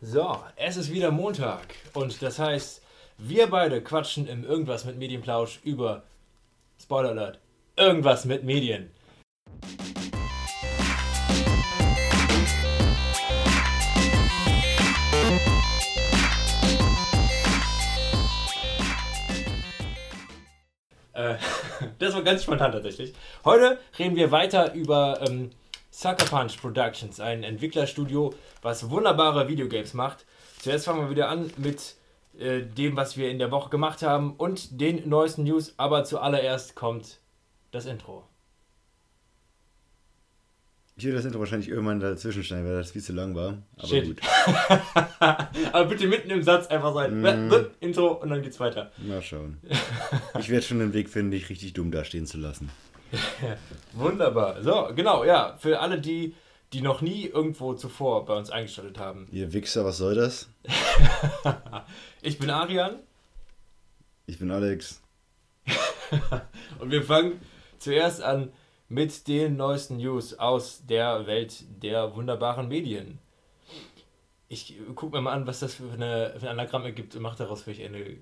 So, es ist wieder Montag und das heißt, wir beide quatschen im Irgendwas mit Medienplausch über Spoiler Alert, irgendwas mit Medien. Äh, das war ganz spontan tatsächlich. Heute reden wir weiter über ähm, Sucker Punch Productions, ein Entwicklerstudio, was wunderbare Videogames macht. Zuerst fangen wir wieder an mit äh, dem, was wir in der Woche gemacht haben und den neuesten News, aber zuallererst kommt das Intro. Ich würde das Intro wahrscheinlich irgendwann dazwischen schneiden, weil das viel zu lang war. Aber Shit. gut. aber bitte mitten im Satz einfach sein. Mm. Intro und dann geht's weiter. Mal schauen. Ich werde schon einen Weg finden, dich richtig dumm dastehen zu lassen. Wunderbar. So, genau, ja. Für alle, die, die noch nie irgendwo zuvor bei uns eingeschaltet haben. Ihr Wichser, was soll das? ich bin Arian Ich bin Alex. und wir fangen zuerst an mit den neuesten News aus der Welt der wunderbaren Medien. Ich gucke mir mal an, was das für eine, für ein Anagramm ergibt und mache daraus vielleicht eine.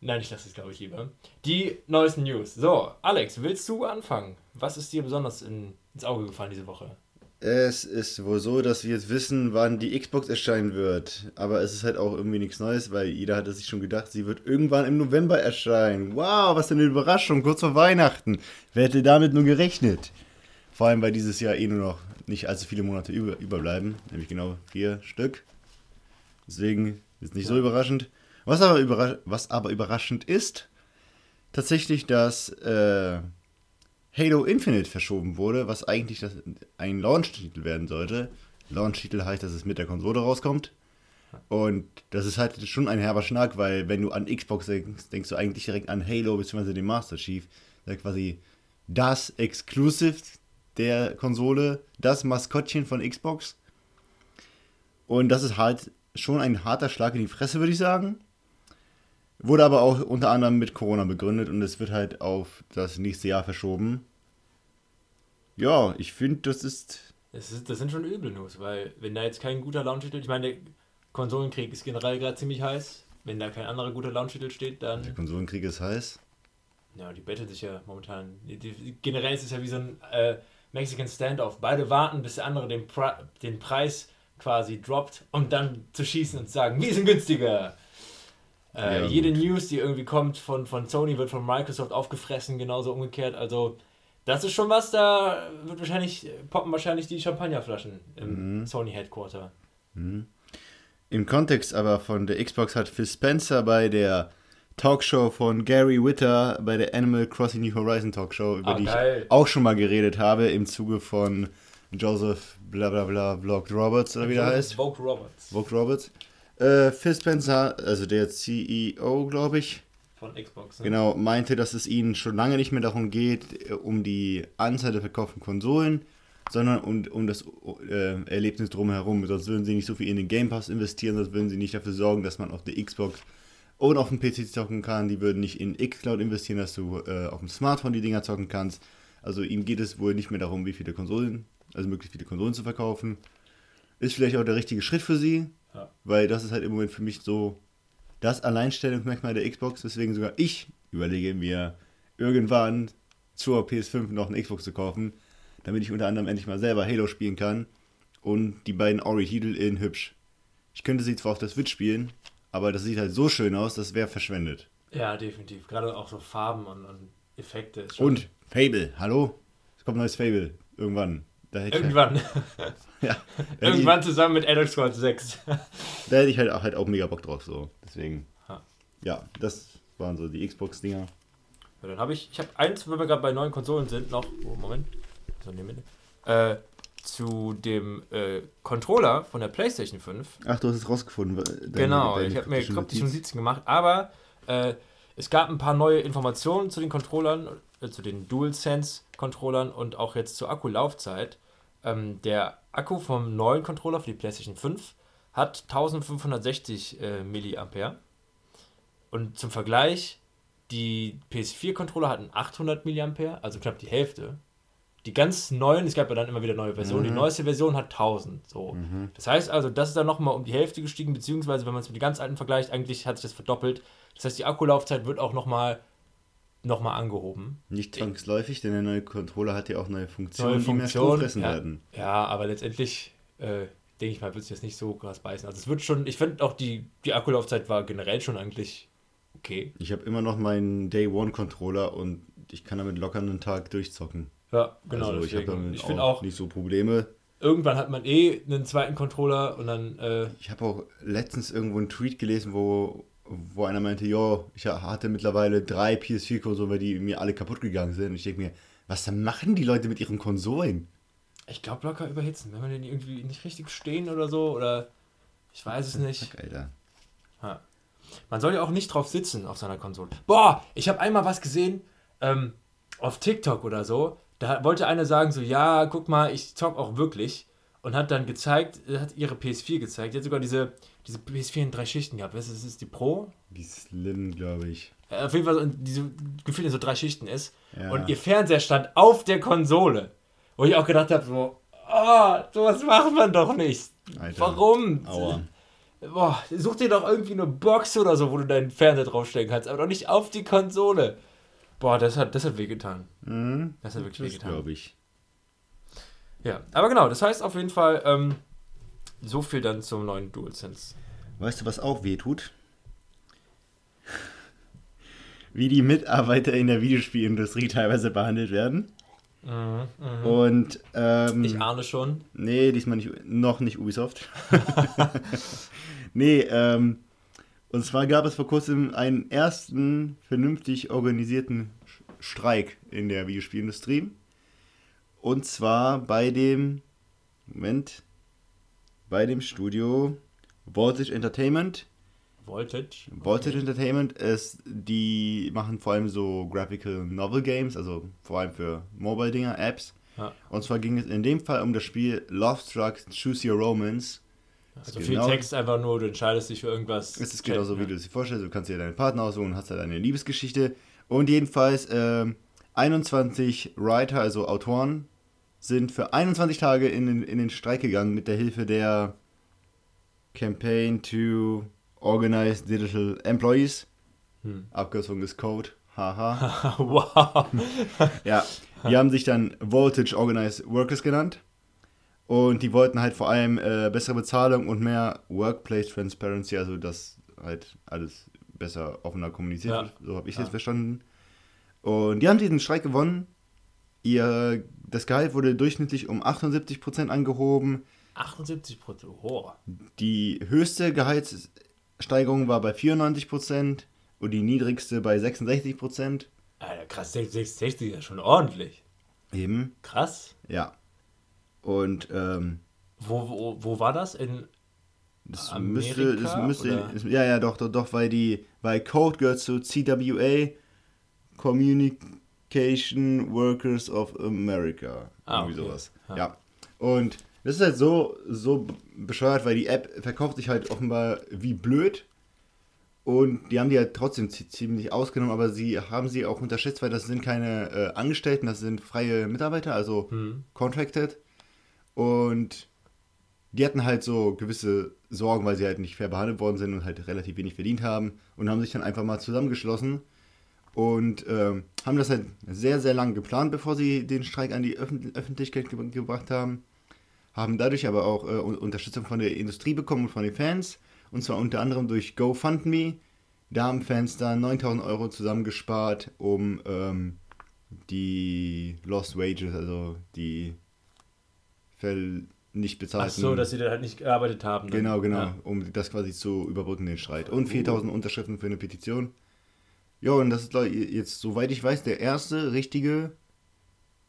Nein, ich lasse es, glaube ich, lieber. Die neuesten News. So, Alex, willst du anfangen? Was ist dir besonders in, ins Auge gefallen diese Woche? Es ist wohl so, dass wir jetzt wissen, wann die Xbox erscheinen wird. Aber es ist halt auch irgendwie nichts Neues, weil jeder hatte sich schon gedacht, sie wird irgendwann im November erscheinen. Wow, was eine Überraschung, kurz vor Weihnachten. Wer hätte damit nur gerechnet? Vor allem, weil dieses Jahr eh nur noch nicht allzu viele Monate über, überbleiben, nämlich genau vier Stück. Deswegen ist nicht so Ja. überraschend. Was aber, überrasch was aber überraschend ist, tatsächlich, dass äh, Halo Infinite verschoben wurde, was eigentlich das, ein Launch-Titel werden sollte. Launch-Titel heißt, dass es mit der Konsole rauskommt. Und das ist halt schon ein herber Schnack, weil wenn du an Xbox denkst, denkst du eigentlich direkt an Halo bzw. den Master Chief. Ist quasi das Exclusive der Konsole, das Maskottchen von Xbox. Und das ist halt schon ein harter Schlag in die Fresse, würde ich sagen. Wurde aber auch unter anderem mit Corona begründet und es wird halt auf das nächste Jahr verschoben. Ja, ich finde, das ist. Das, ist, das sind schon üble News, weil wenn da jetzt kein guter Launch-Titel, ich meine, der Konsolenkrieg ist generell gerade ziemlich heiß. Wenn da kein anderer guter Launch-Titel steht, dann. Der Konsolenkrieg ist heiß. Ja, die bettet sich ja momentan. Die, die, generell ist es ja wie so ein äh, Mexican Standoff. Beide warten, bis der andere den, Pre den Preis quasi droppt, um dann zu schießen und zu sagen, wir sind günstiger. Äh, Ja, jede gut. News, die irgendwie kommt von, von Sony, wird von Microsoft aufgefressen, genauso umgekehrt. Also, das ist schon was, da wird wahrscheinlich, poppen wahrscheinlich die Champagnerflaschen im Mhm. Sony Headquarter. Im Kontext aber von der Xbox hat Phil Spencer bei der Talkshow von Gary Witter, bei der Animal Crossing New Horizon Talkshow, über Ah, die geil. ich auch schon mal geredet habe, im Zuge von Joseph blablabla Vlog Roberts oder wie der heißt. Vogue Roberts Vogue Roberts. Äh, Phil Spencer, also der CEO, glaube ich, von Xbox. Ne? genau, meinte, dass es ihnen schon lange nicht mehr darum geht, äh, um die Anzahl der verkauften Konsolen, sondern um, um das äh, Erlebnis drumherum. Sonst würden sie nicht so viel in den Game Pass investieren, sonst würden sie nicht dafür sorgen, dass man auf der Xbox und auf dem PC zocken kann. Die würden nicht in Xcloud investieren, dass du äh, auf dem Smartphone die Dinger zocken kannst. Also ihm geht es wohl nicht mehr darum, wie viele Konsolen, also möglichst viele Konsolen zu verkaufen. Ist vielleicht auch der richtige Schritt für sie, Ja. weil das ist halt im Moment für mich so das Alleinstellungsmerkmal der Xbox, weswegen sogar ich überlege mir irgendwann zur PS5 noch eine Xbox zu kaufen, damit ich unter anderem endlich mal selber Halo spielen kann und die beiden Ori-Titel in hübsch. Ich könnte sie zwar auf der Switch spielen, aber das sieht halt so schön aus, das wäre verschwendet. Ja, definitiv. Gerade auch so Farben und, und Effekte. Ist schon- Und Fable, hallo? Es kommt ein neues Fable, irgendwann. Hätte Irgendwann. Ich, ja, Irgendwann zusammen mit Elder Scrolls 6. Ich, da hätte ich halt auch, halt auch mega Bock drauf, so. Deswegen. Ha. Ja, das waren so die Xbox-Dinger. Ja, dann habe ich, ich habe eins, wenn wir gerade bei neuen Konsolen sind, noch, oh, Moment, so in der Mitte, äh, zu dem äh, Controller von der PlayStation 5. Ach, du hast es rausgefunden. deine- genau, deine ich habe mir kryptische kryptische Notiz. Notizen gemacht, aber äh, es gab ein paar neue Informationen zu den Controllern, äh, zu den DualSense-Controllern und auch jetzt zur Akkulaufzeit. Ähm, der Akku vom neuen Controller für die PlayStation 5 hat 1560 äh, Milliampere. Und zum Vergleich, die PS4-Controller hatten 800 mAh, also knapp die Hälfte. die ganz neuen, es gab ja dann immer wieder neue Versionen, die neueste Version hat 1000. So. Das heißt also, das ist dann nochmal um die Hälfte gestiegen, beziehungsweise wenn man es mit den ganz alten vergleicht, eigentlich hat sich das verdoppelt. Das heißt, die Akkulaufzeit wird auch nochmal noch mal angehoben. Nicht zwangsläufig, denn der neue Controller hat ja auch neue Funktionen, Neue die mehr Funktion. Ja, werden. ja, aber letztendlich, äh, denke ich mal, wird es jetzt nicht so krass beißen. Also es wird schon, ich finde auch die, die Akkulaufzeit war generell schon eigentlich okay. Ich habe immer noch meinen Day One Controller und ich kann damit locker einen Tag durchzocken. Ja, genau. also ich habe deswegen. damit ich auch, finde auch, nicht so Probleme. irgendwann hat man eh einen zweiten Controller und dann, äh, Ich habe auch letztens irgendwo einen Tweet gelesen, wo, wo einer meinte, jo, ich hatte mittlerweile drei PS4-Konsolen, weil die mir alle kaputt gegangen sind. Und ich denke mir, was machen die Leute mit ihren Konsolen? ich glaube locker überhitzen, wenn man den irgendwie nicht richtig stehen oder so oder ich weiß es nicht. Fuck, Alter. Ja. Man soll ja auch nicht drauf sitzen auf seiner Konsole. Boah, ich habe einmal was gesehen ähm, auf TikTok oder so. Da wollte einer sagen so, ja, guck mal, ich zock auch wirklich. Und hat dann gezeigt, hat ihre PS4 gezeigt. Die hat sogar diese, diese PS4 in drei Schichten gehabt. Weißt du, das ist die Pro. Wie slim, glaube ich. Äh, Auf jeden Fall in diese gefühlt in so drei Schichten ist. Ja. Und ihr Fernseher stand auf der Konsole. Wo ich auch gedacht habe, so, oh, sowas macht man doch nicht. Alter. Warum? Aua. Boah, such dir doch irgendwie eine Box oder so, wo du deinen Fernseher draufstellen kannst, aber doch nicht auf die Konsole. Boah, das hat, das hat wehgetan. Mhm. Das hat wirklich Das wehgetan. glaube ich. Ja, aber genau, das heißt auf jeden Fall, ähm, so viel dann zum neuen DualSense. Weißt du, was auch weh tut? Wie die Mitarbeiter in der Videospielindustrie teilweise behandelt werden. Und ähm, Ich ahne schon. Nee, diesmal nicht, noch nicht Ubisoft. nee, ähm, und zwar gab es vor kurzem einen ersten vernünftig organisierten Streik in der Videospielindustrie. Und zwar bei dem, Moment, bei dem Studio Voltage Entertainment. Voltage. Voltage Entertainment ist, die machen vor allem so Graphical Novel Games, also vor allem für Mobile-Dinger, Apps. Ja. Und zwar ging es in dem Fall um das Spiel Love Struck Choose Your Romance. Also Genau. viel Text einfach nur, du entscheidest dich für irgendwas. Es ist genauso, wie Ja. du es dir vorstellst. Du kannst dir deinen Partner aussuchen und hast halt eine Liebesgeschichte. Und jedenfalls ähm, 21 Writer, also Autoren, sind für 21 Tage in den, in den Streik gegangen mit der Hilfe der Campaign to Organize Digital Employees. Hm. Abkürzung ist Code. Haha. wow. Ja, die haben sich dann Voltage Organized Workers genannt. Und die wollten halt vor allem äh, bessere Bezahlung und mehr Workplace Transparency, also dass halt alles besser offener kommuniziert Ja. wird. So habe ich Ja. jetzt verstanden. Und die haben diesen Streik gewonnen. Ihr, das Gehalt wurde durchschnittlich um 78% angehoben. 78 Prozent. Oh. Die höchste Gehaltssteigerung war bei 94% und die niedrigste bei 66%. Alter, krass, 66 ist ja schon ordentlich. Eben, Krass. ja. Und ähm, Wo, wo, wo war das? In Das Amerika, müsste, das müsste, ja, ja, doch, doch, doch, weil die, weil Code gehört zu CWA, Communication Workers of America. Ah, Irgendwie okay. sowas. Ja. Ja. Und das ist halt so, so bescheuert, weil die App verkauft sich halt offenbar wie blöd. Und die haben die halt trotzdem zi- ziemlich ausgenommen, aber sie haben sie auch unterschätzt, weil das sind keine äh, Angestellten, das sind freie Mitarbeiter, also Hm. contracted. Und die hatten halt so gewisse Sorgen, weil sie halt nicht fair behandelt worden sind und halt relativ wenig verdient haben und haben sich dann einfach mal zusammengeschlossen und ähm, haben das halt sehr, sehr lang geplant, bevor sie den Streik an die Öffn Öffentlichkeit ge gebracht haben. Haben dadurch aber auch äh, Un- Unterstützung von der Industrie bekommen und von den Fans. Und zwar unter anderem durch GoFundMe. Da haben Fans dann 9000 Euro zusammengespart, um ähm, die Lost Wages, also die Fell nicht Ach bezahlten. so, dass sie da halt nicht gearbeitet haben. dann. Genau, genau, Ja. um das quasi zu überbrücken, den Streit. Und 4000 Unterschriften für eine Petition. Ja, und das ist jetzt, soweit ich weiß, der erste richtige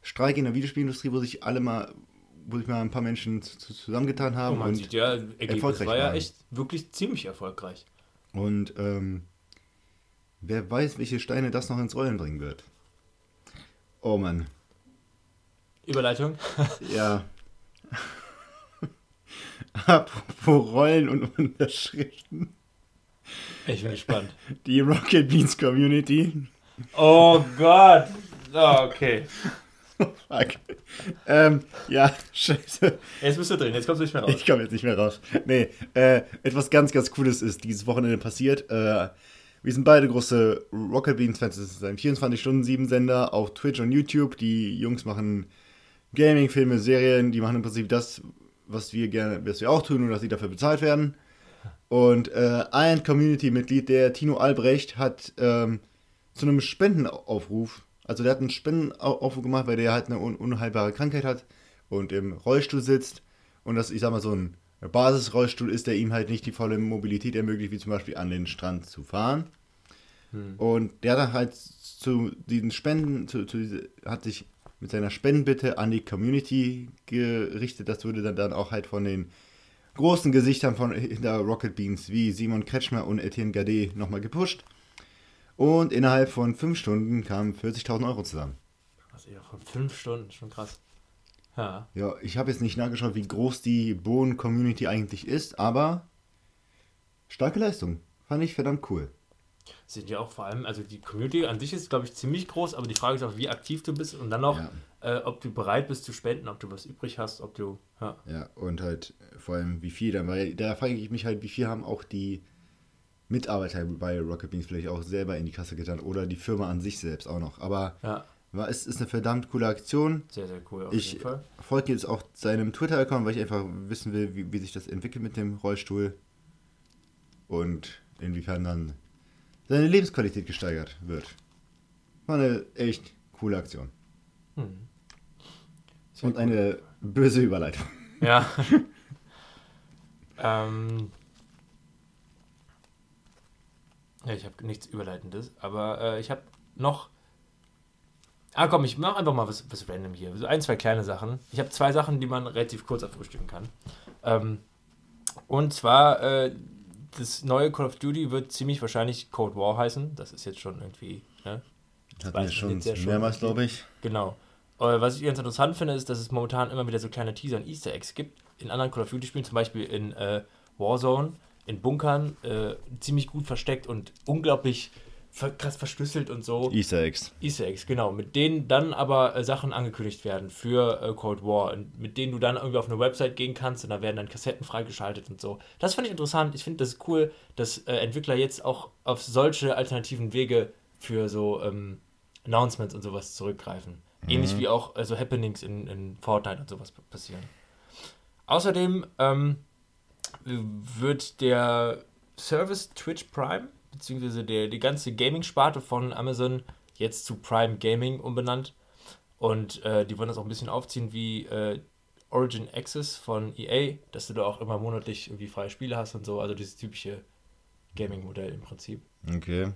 Streik in der Videospielindustrie, wo sich alle mal, wo sich mal ein paar Menschen zu- zu- zusammengetan Oh, haben. man und sieht ja, Ergebnis war ja waren. echt wirklich ziemlich erfolgreich. und ähm, wer weiß, welche Steine das noch ins Rollen bringen wird. Oh Mann. Überleitung. Ja. Apropos Rollen und Unterschriften. Ich bin gespannt. Die Rocket Beans Community Oh Gott. Oh, okay. Fuck. Ähm, ja, scheiße. Jetzt bist du drin, jetzt kommst du nicht mehr raus. Ich komme jetzt nicht mehr raus. Nee, äh, etwas ganz, ganz Cooles ist dieses Wochenende passiert. Äh, wir sind beide große Rocket Beans-Fans. Das ist ein 24-Stunden-7-Sender auf Twitch und YouTube. Die Jungs machen Gaming, Filme, Serien. Die machen im Prinzip das, was wir gerne, was wir auch tun, nur dass sie dafür bezahlt werden. Und äh, ein Community-Mitglied, der Tino Albrecht, hat ähm, zu einem Spendenaufruf, also der hat einen Spendenaufruf gemacht, weil der halt eine un unheilbare Krankheit hat und im Rollstuhl sitzt. Und das, ich sag mal, so ein Basisrollstuhl ist, der ihm halt nicht die volle Mobilität ermöglicht, wie zum Beispiel an den Strand zu fahren. Hm. Und der hat halt zu diesen Spenden, zu, zu diese, hat sich mit seiner Spendenbitte an die Community gerichtet. Das wurde dann, dann auch halt von den großen Gesichtern von hinter Rocket Beans wie Simon Kretschmer und Etienne Gade nochmal gepusht. Und innerhalb von fünf Stunden kamen 40.000 Euro zusammen. Was, ja, von fünf Stunden, schon krass. Ja. Ja, ich habe jetzt nicht nachgeschaut, wie groß die Bohnen-Community eigentlich ist, aber starke Leistung. Fand ich verdammt cool. Sind ja auch vor allem, also die Community an sich ist, glaube ich, ziemlich groß, aber die Frage ist auch, wie aktiv du bist und dann noch, ja. Äh, ob du bereit bist zu spenden, ob du was übrig hast, ob du. Ja, ja und halt vor allem, wie viel dann, weil da frage ich mich halt, wie viel haben auch die Mitarbeiter bei Rocket Beans vielleicht auch selber in die Kasse getan oder die Firma an sich selbst auch noch. Aber ja. war, es ist eine verdammt coole Aktion. Sehr, sehr cool. Auf ich folge jetzt auch seinem Twitter-Account, weil ich einfach wissen will, wie, wie sich das entwickelt mit dem Rollstuhl und inwiefern dann seine Lebensqualität gesteigert wird. War eine echt coole Aktion. Hm. Und cool. eine böse Überleitung. Ja. ähm, ja, ich habe nichts Überleitendes, aber äh, ich habe noch. Ah, komm, ich mache einfach mal was, was random hier. So ein, zwei kleine Sachen. Ich habe zwei Sachen, die man relativ kurz abfrühstücken kann. Ähm, und zwar, äh, das neue Call of Duty wird ziemlich wahrscheinlich Cold War heißen. Das ist jetzt schon irgendwie. Ne? Hatten wir schon mehrmals, glaube ich. Genau. Was ich ganz interessant finde, ist, dass es momentan immer wieder so kleine Teaser und Easter Eggs gibt. In anderen Call of Duty-Spielen, zum Beispiel in äh, Warzone in Bunkern äh, ziemlich gut versteckt und unglaublich krass verschlüsselt und so. Easter Eggs. Easter Eggs, genau. Mit denen dann aber äh, Sachen angekündigt werden für äh, Cold War. Und mit denen du dann irgendwie auf eine Website gehen kannst und da werden dann Kassetten freigeschaltet und so. Das fand ich interessant. Ich finde das cool, dass äh, Entwickler jetzt auch auf solche alternativen Wege für so ähm, Announcements und sowas zurückgreifen. Mhm. Ähnlich wie auch äh, so Happenings in, in Fortnite und sowas passieren. Außerdem ähm, wird der Service Twitch Prime, beziehungsweise der, die ganze Gaming-Sparte von Amazon jetzt zu Prime Gaming umbenannt. Und äh, die wollen das auch ein bisschen aufziehen wie äh, Origin Access von EA, dass du da auch immer monatlich irgendwie freie Spiele hast und so. Also dieses typische Gaming-Modell im Prinzip. Okay.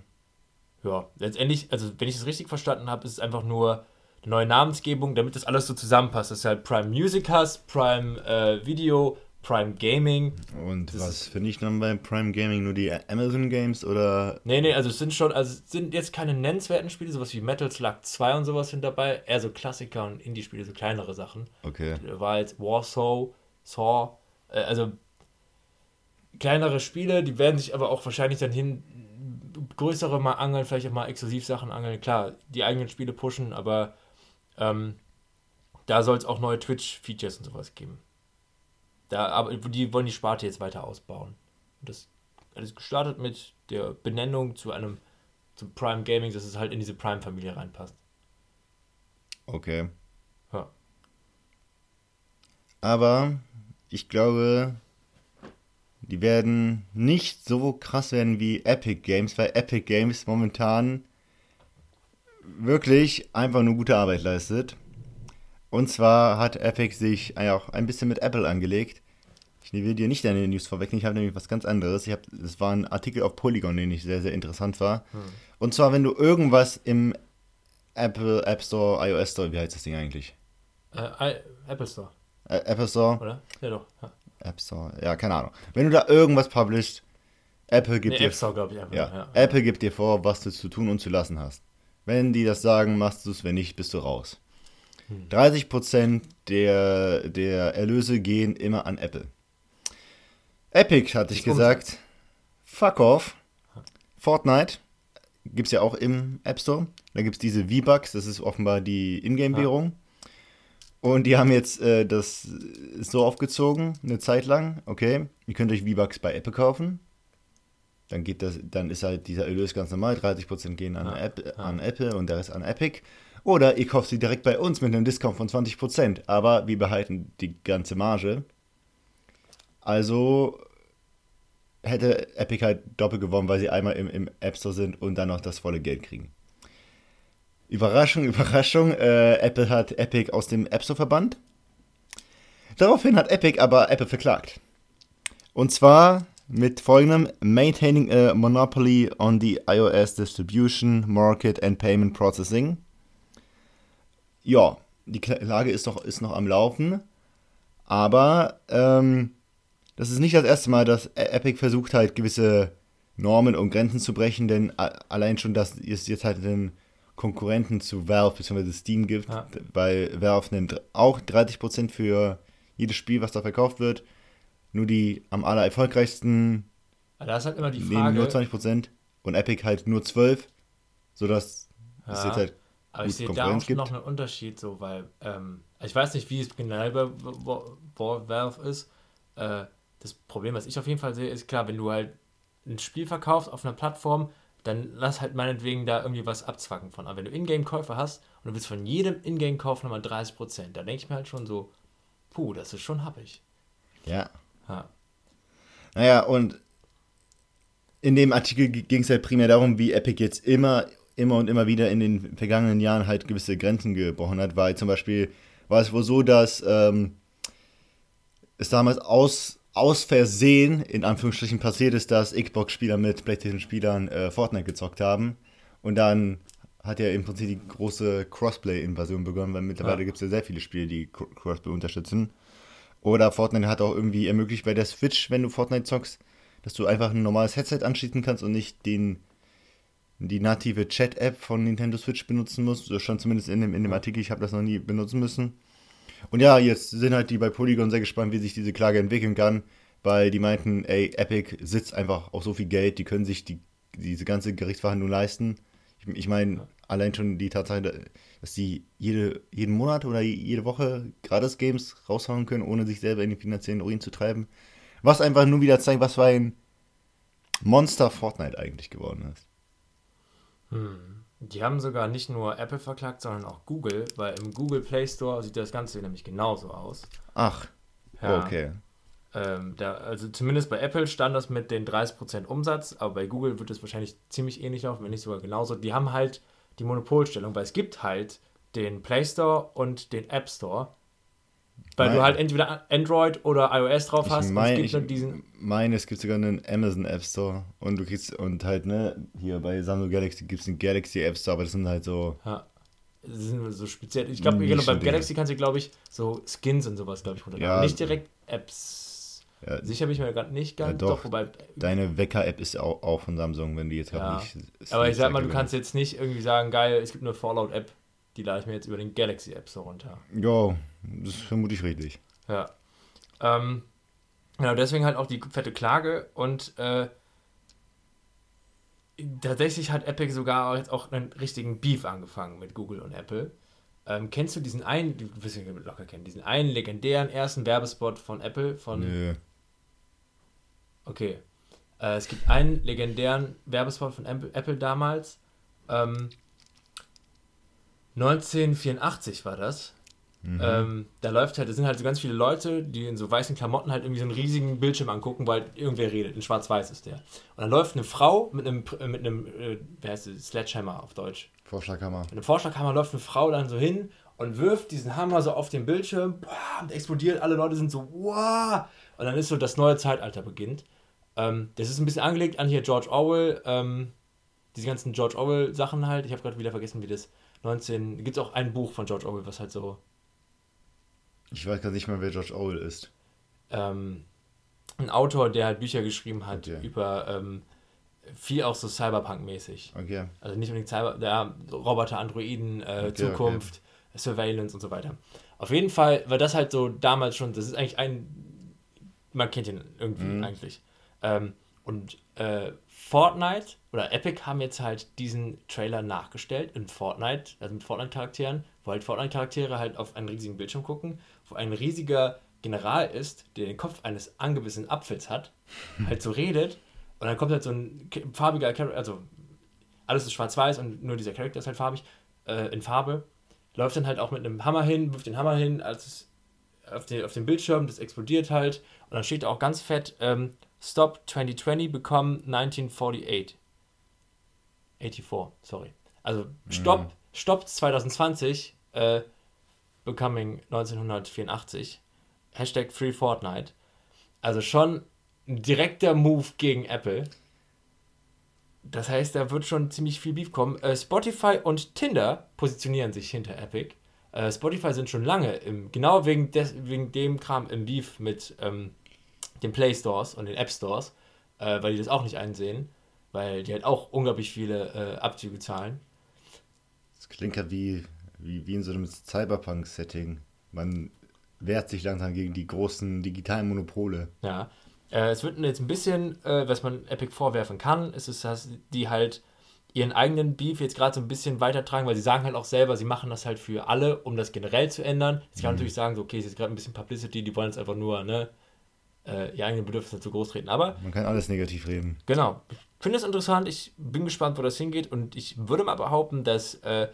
Ja, letztendlich, also wenn ich es richtig verstanden habe, ist es einfach nur eine neue Namensgebung, damit das alles so zusammenpasst. Dass du halt Prime Music hast, Prime äh, Video, Prime Gaming. Und das was finde ich dann bei Prime Gaming? Nur die Amazon Games oder? Nee, nee, also es sind schon, also es sind jetzt keine nennenswerten Spiele, sowas wie Metal Slug 2 und sowas sind dabei. Eher so Klassiker und Indie-Spiele, so kleinere Sachen. Okay. War jetzt Warsaw, Saw, äh, also kleinere Spiele, die werden sich aber auch wahrscheinlich dann hin größere mal angeln, vielleicht auch mal Exklusivsachen angeln. Klar, die eigenen Spiele pushen, aber ähm, da soll es auch neue Twitch-Features und sowas geben. Da, aber die wollen die Sparte jetzt weiter ausbauen. Und das ist gestartet mit der Benennung zu einem zum Prime Gaming, dass es halt in diese Prime-Familie reinpasst. Okay. Ja. Aber ich glaube, die werden nicht so krass werden wie Epic Games, weil Epic Games momentan wirklich einfach nur gute Arbeit leistet. Und zwar hat Epic sich auch ein bisschen mit Apple angelegt. Ich will dir nicht deine News vorwegnehmen, ich habe nämlich was ganz anderes. Ich hab, das war ein Artikel auf Polygon, den ich sehr, sehr interessant war. Hm. Und zwar, wenn du irgendwas im Apple App Store, iOS Store, wie heißt das Ding eigentlich? Äh, Apple Store. Äh, Apple Store? Oder? Ja, doch. Ja. App Store, ja, keine Ahnung. Wenn du da irgendwas publishst, Apple gibt nee, dir. App Store, ich, einfach. Ja, ja, Apple gibt dir vor, was du zu tun und zu lassen hast. Wenn die das sagen, machst du es, wenn nicht, bist du raus. 30% der, der Erlöse gehen immer an Apple. Epic hatte ich gesagt, fuck off. Fortnite gibt es ja auch im App Store. Da gibt es diese V-Bucks, das ist offenbar die Ingame-Währung. Und die haben jetzt äh, das so aufgezogen, eine Zeit lang. Okay, ihr könnt euch V-Bucks bei Apple kaufen. Dann geht das, dann ist halt dieser Erlös ganz normal. 30% gehen an, Ja, App, an Apple und der Rest an Epic. Oder ihr kauft sie direkt bei uns mit einem Discount von 20%. Aber wir behalten die ganze Marge. Also hätte Epic halt doppelt gewonnen, weil sie einmal im, im App Store sind und dann noch das volle Geld kriegen. Überraschung, Überraschung, äh, Apple hat Epic aus dem App Store verbannt. Daraufhin hat Epic aber Apple verklagt. Und zwar mit folgendem: Maintaining a monopoly on the iOS distribution, market and payment processing. Ja, die Klage ist noch, ist noch am Laufen. Aber ähm, das ist nicht das erste Mal, dass E- Epic versucht halt gewisse Normen und Grenzen zu brechen, denn allein schon, dass es jetzt halt einen Konkurrenten zu Valve bzw. Steam gibt, Ja. weil Valve nimmt auch 30% für jedes Spiel, was da verkauft wird. Nur die am aller erfolgreichsten Aber da ist halt immer die nehmen Frage. nur 20% und Epic halt nur 12%, sodass es Ja. jetzt halt Aber ich sehe da auch gibt. noch einen Unterschied, so, weil ähm, ich weiß nicht, wie es generell bei Valve ist. Äh, das Problem, was ich auf jeden Fall sehe, ist klar, wenn du halt ein Spiel verkaufst auf einer Plattform, dann lass halt meinetwegen da irgendwie was abzwacken von. Aber wenn du Ingame-Käufe hast und du willst von jedem Ingame-Kauf nochmal 30%, da denke ich mir halt schon so, puh, das ist schon happig. ja. Ja. Naja, und in dem Artikel ging es halt primär darum, wie Epic jetzt immer, immer und immer wieder in den vergangenen Jahren halt gewisse Grenzen gebrochen hat, weil zum Beispiel war es wohl so, dass ähm, es damals aus, aus Versehen, in Anführungsstrichen, passiert ist, dass Xbox-Spieler mit PlayStation-Spielern äh, Fortnite gezockt haben. Und dann hat ja im Prinzip die große Crossplay-Invasion begonnen, weil mittlerweile Ja. gibt es ja sehr viele Spiele, die Cro- Crossplay unterstützen. Oder Fortnite hat auch irgendwie ermöglicht bei der Switch, wenn du Fortnite zockst, dass du einfach ein normales Headset anschließen kannst und nicht den, die native Chat-App von Nintendo Switch benutzen musst. Das stand zumindest in dem, in dem Artikel, ich habe das noch nie benutzen müssen. Und ja, jetzt sind halt die bei Polygon sehr gespannt, wie sich diese Klage entwickeln kann, weil die meinten, ey, Epic sitzt einfach auf so viel Geld, die können sich die, diese ganze Gerichtsverhandlung leisten. Ich, ich meine, allein schon die Tatsache, dass die jede, jeden Monat oder jede Woche gratis Games raushauen können, ohne sich selber in den finanziellen Ruin zu treiben. Was einfach nur wieder zeigt, was für ein Monster Fortnite eigentlich geworden ist. Die haben sogar nicht nur Apple verklagt, sondern auch Google, weil im Google Play Store sieht das Ganze nämlich genauso aus. Ach, Ja. okay. Ähm, da, also zumindest bei Apple stand das mit den 30% Umsatz, aber bei Google wird es wahrscheinlich ziemlich ähnlich laufen, wenn nicht sogar genauso. Die haben halt die Monopolstellung, weil es gibt halt den Play Store und den App Store, weil Mein- du halt entweder Android oder iOS drauf hast Ich und meine, es gibt ich diesen... meine, es gibt sogar einen Amazon App Store und du kriegst, und halt, ne, hier bei Samsung Galaxy gibt es einen Galaxy App Store, aber das sind halt so, Ja, das sind so speziell. Ich glaube, genau, beim. Galaxy kannst du, glaube ich, so Skins und sowas, glaube ich, runterladen. Ja. Nicht direkt Apps. Ja, Sicher bin ich mir gerade nicht ganz. Ja, doch. wobei, deine Wecker-App ist auch, auch von Samsung, wenn die jetzt Ja. gerade nicht. aber ich sag mal, du kannst jetzt nicht irgendwie sagen, geil, es gibt eine Fallout-App, die lade ich mir jetzt über den Galaxy App so runter. Ja, das ist vermutlich richtig. Ja. Ähm, genau, deswegen halt auch die fette Klage und äh, tatsächlich hat Epic sogar jetzt auch einen richtigen Beef angefangen mit Google und Apple. Ähm, kennst du diesen einen, du wirst ihn locker kennen, diesen einen legendären ersten Werbespot von Apple von Nö. Okay. Äh, es gibt einen legendären Werbespot von Apple, damals. Ähm, 1984 war das. Mhm. Ähm, da läuft halt, da sind halt so ganz viele Leute, die in so weißen Klamotten halt irgendwie so einen riesigen Bildschirm angucken, weil irgendwer redet. In Schwarz-Weiß ist der. Und dann läuft eine Frau mit einem, äh, mit einem, äh, wie heißt es, Sledgehammer auf Deutsch. Vorschlaghammer. Mit einem Vorschlaghammer läuft eine Frau dann so hin und wirft diesen Hammer so auf den Bildschirm boah, und explodiert. Alle Leute sind so, wow! Und dann ist so das neue Zeitalter beginnt. Ähm, das ist ein bisschen angelegt an hier George Orwell, ähm, diese ganzen George Orwell-Sachen halt. Ich habe gerade wieder vergessen, wie das 19. Gibt es auch ein Buch von George Orwell, was halt so Ich weiß gar nicht mal, wer George Orwell ist. ähm, ein Autor, der halt Bücher geschrieben hat Okay. über ähm, viel auch so Cyberpunk-mäßig. Okay. Also nicht unbedingt Cyber, ja, Roboter, Androiden, äh, Okay, Zukunft, Surveillance und so weiter. Auf jeden Fall war das halt so damals schon, das ist eigentlich ein, man kennt ihn irgendwie Mhm. eigentlich. Ähm, Und äh, Fortnite oder Epic haben jetzt halt diesen Trailer nachgestellt in Fortnite, also mit Fortnite-Charakteren, wo halt Fortnite-Charaktere halt auf einen riesigen Bildschirm gucken, wo ein riesiger General ist, der den Kopf eines angebissenen Apfels hat, halt so redet und dann kommt halt so ein farbiger Charakter, also alles ist schwarz-weiß und nur dieser Charakter ist halt farbig, äh, in Farbe, läuft dann halt auch mit einem Hammer hin, wirft den Hammer hin, als es auf den, auf den Bildschirm, das explodiert halt und dann steht da auch ganz fett ähm, Stop 2020, become 1948. 84, sorry. Also Stopp, mhm. Stopp 2020, äh, becoming 1984. Hashtag Free Fortnite. Also schon ein direkter Move gegen Apple. Das heißt, da wird schon ziemlich viel Beef kommen. Äh, Spotify und Tinder positionieren sich hinter Epic. Äh, Spotify sind schon lange, im, genau wegen, des, wegen dem Kram im Beef mit ähm, den Play Stores und den App Stores, äh, weil die das auch nicht einsehen, weil die halt auch unglaublich viele äh, Abzüge zahlen. Das klingt ja wie, wie, wie in so einem Cyberpunk-Setting. Man wehrt sich langsam gegen die großen digitalen Monopole. Ja, äh, es wird jetzt ein bisschen, äh, was man Epic vorwerfen kann, ist es, dass die halt ihren eigenen Beef jetzt gerade so ein bisschen weitertragen, weil sie sagen halt auch selber, sie machen das halt für alle, um das generell zu ändern. Jetzt kann man mhm. natürlich sagen, so, okay, es ist gerade ein bisschen Publicity, die wollen es einfach nur, ne, äh, ihr eigene Bedürfnisse zu groß treten. Aber. Man kann alles negativ reden. Genau. Ich finde es interessant, ich bin gespannt, wo das hingeht und ich würde mal behaupten, dass äh,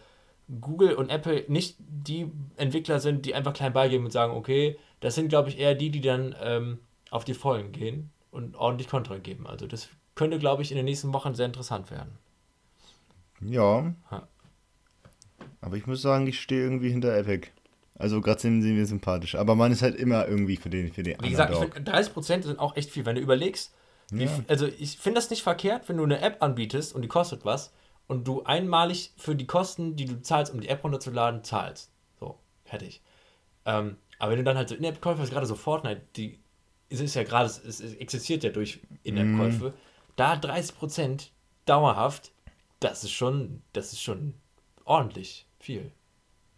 Google und Apple nicht die Entwickler sind, die einfach klein beigeben und sagen, okay, das sind, glaube ich, eher die, die dann ähm, auf die Vollen gehen und ordentlich Kontra geben. Also das könnte, glaube ich, in den nächsten Wochen sehr interessant werden. Ja. Ha. Aber ich muss sagen, ich stehe irgendwie hinter Epic. Also gerade sind sie mir sympathisch. Aber man ist halt immer irgendwie für den für den Wie gesagt, ich find, 30% sind auch echt viel. Wenn du überlegst, ja. also ich finde das nicht verkehrt, wenn du eine App anbietest und die kostet was und du einmalig für die Kosten, die du zahlst, um die App runterzuladen, zahlst. So, fertig. Ähm, aber wenn du dann halt so In-App-Käufe hast, gerade so Fortnite, die es ist ja gerade, es, existiert ja durch In-App-Käufe, mhm. da 30% dauerhaft, das ist schon, das ist schon ordentlich viel.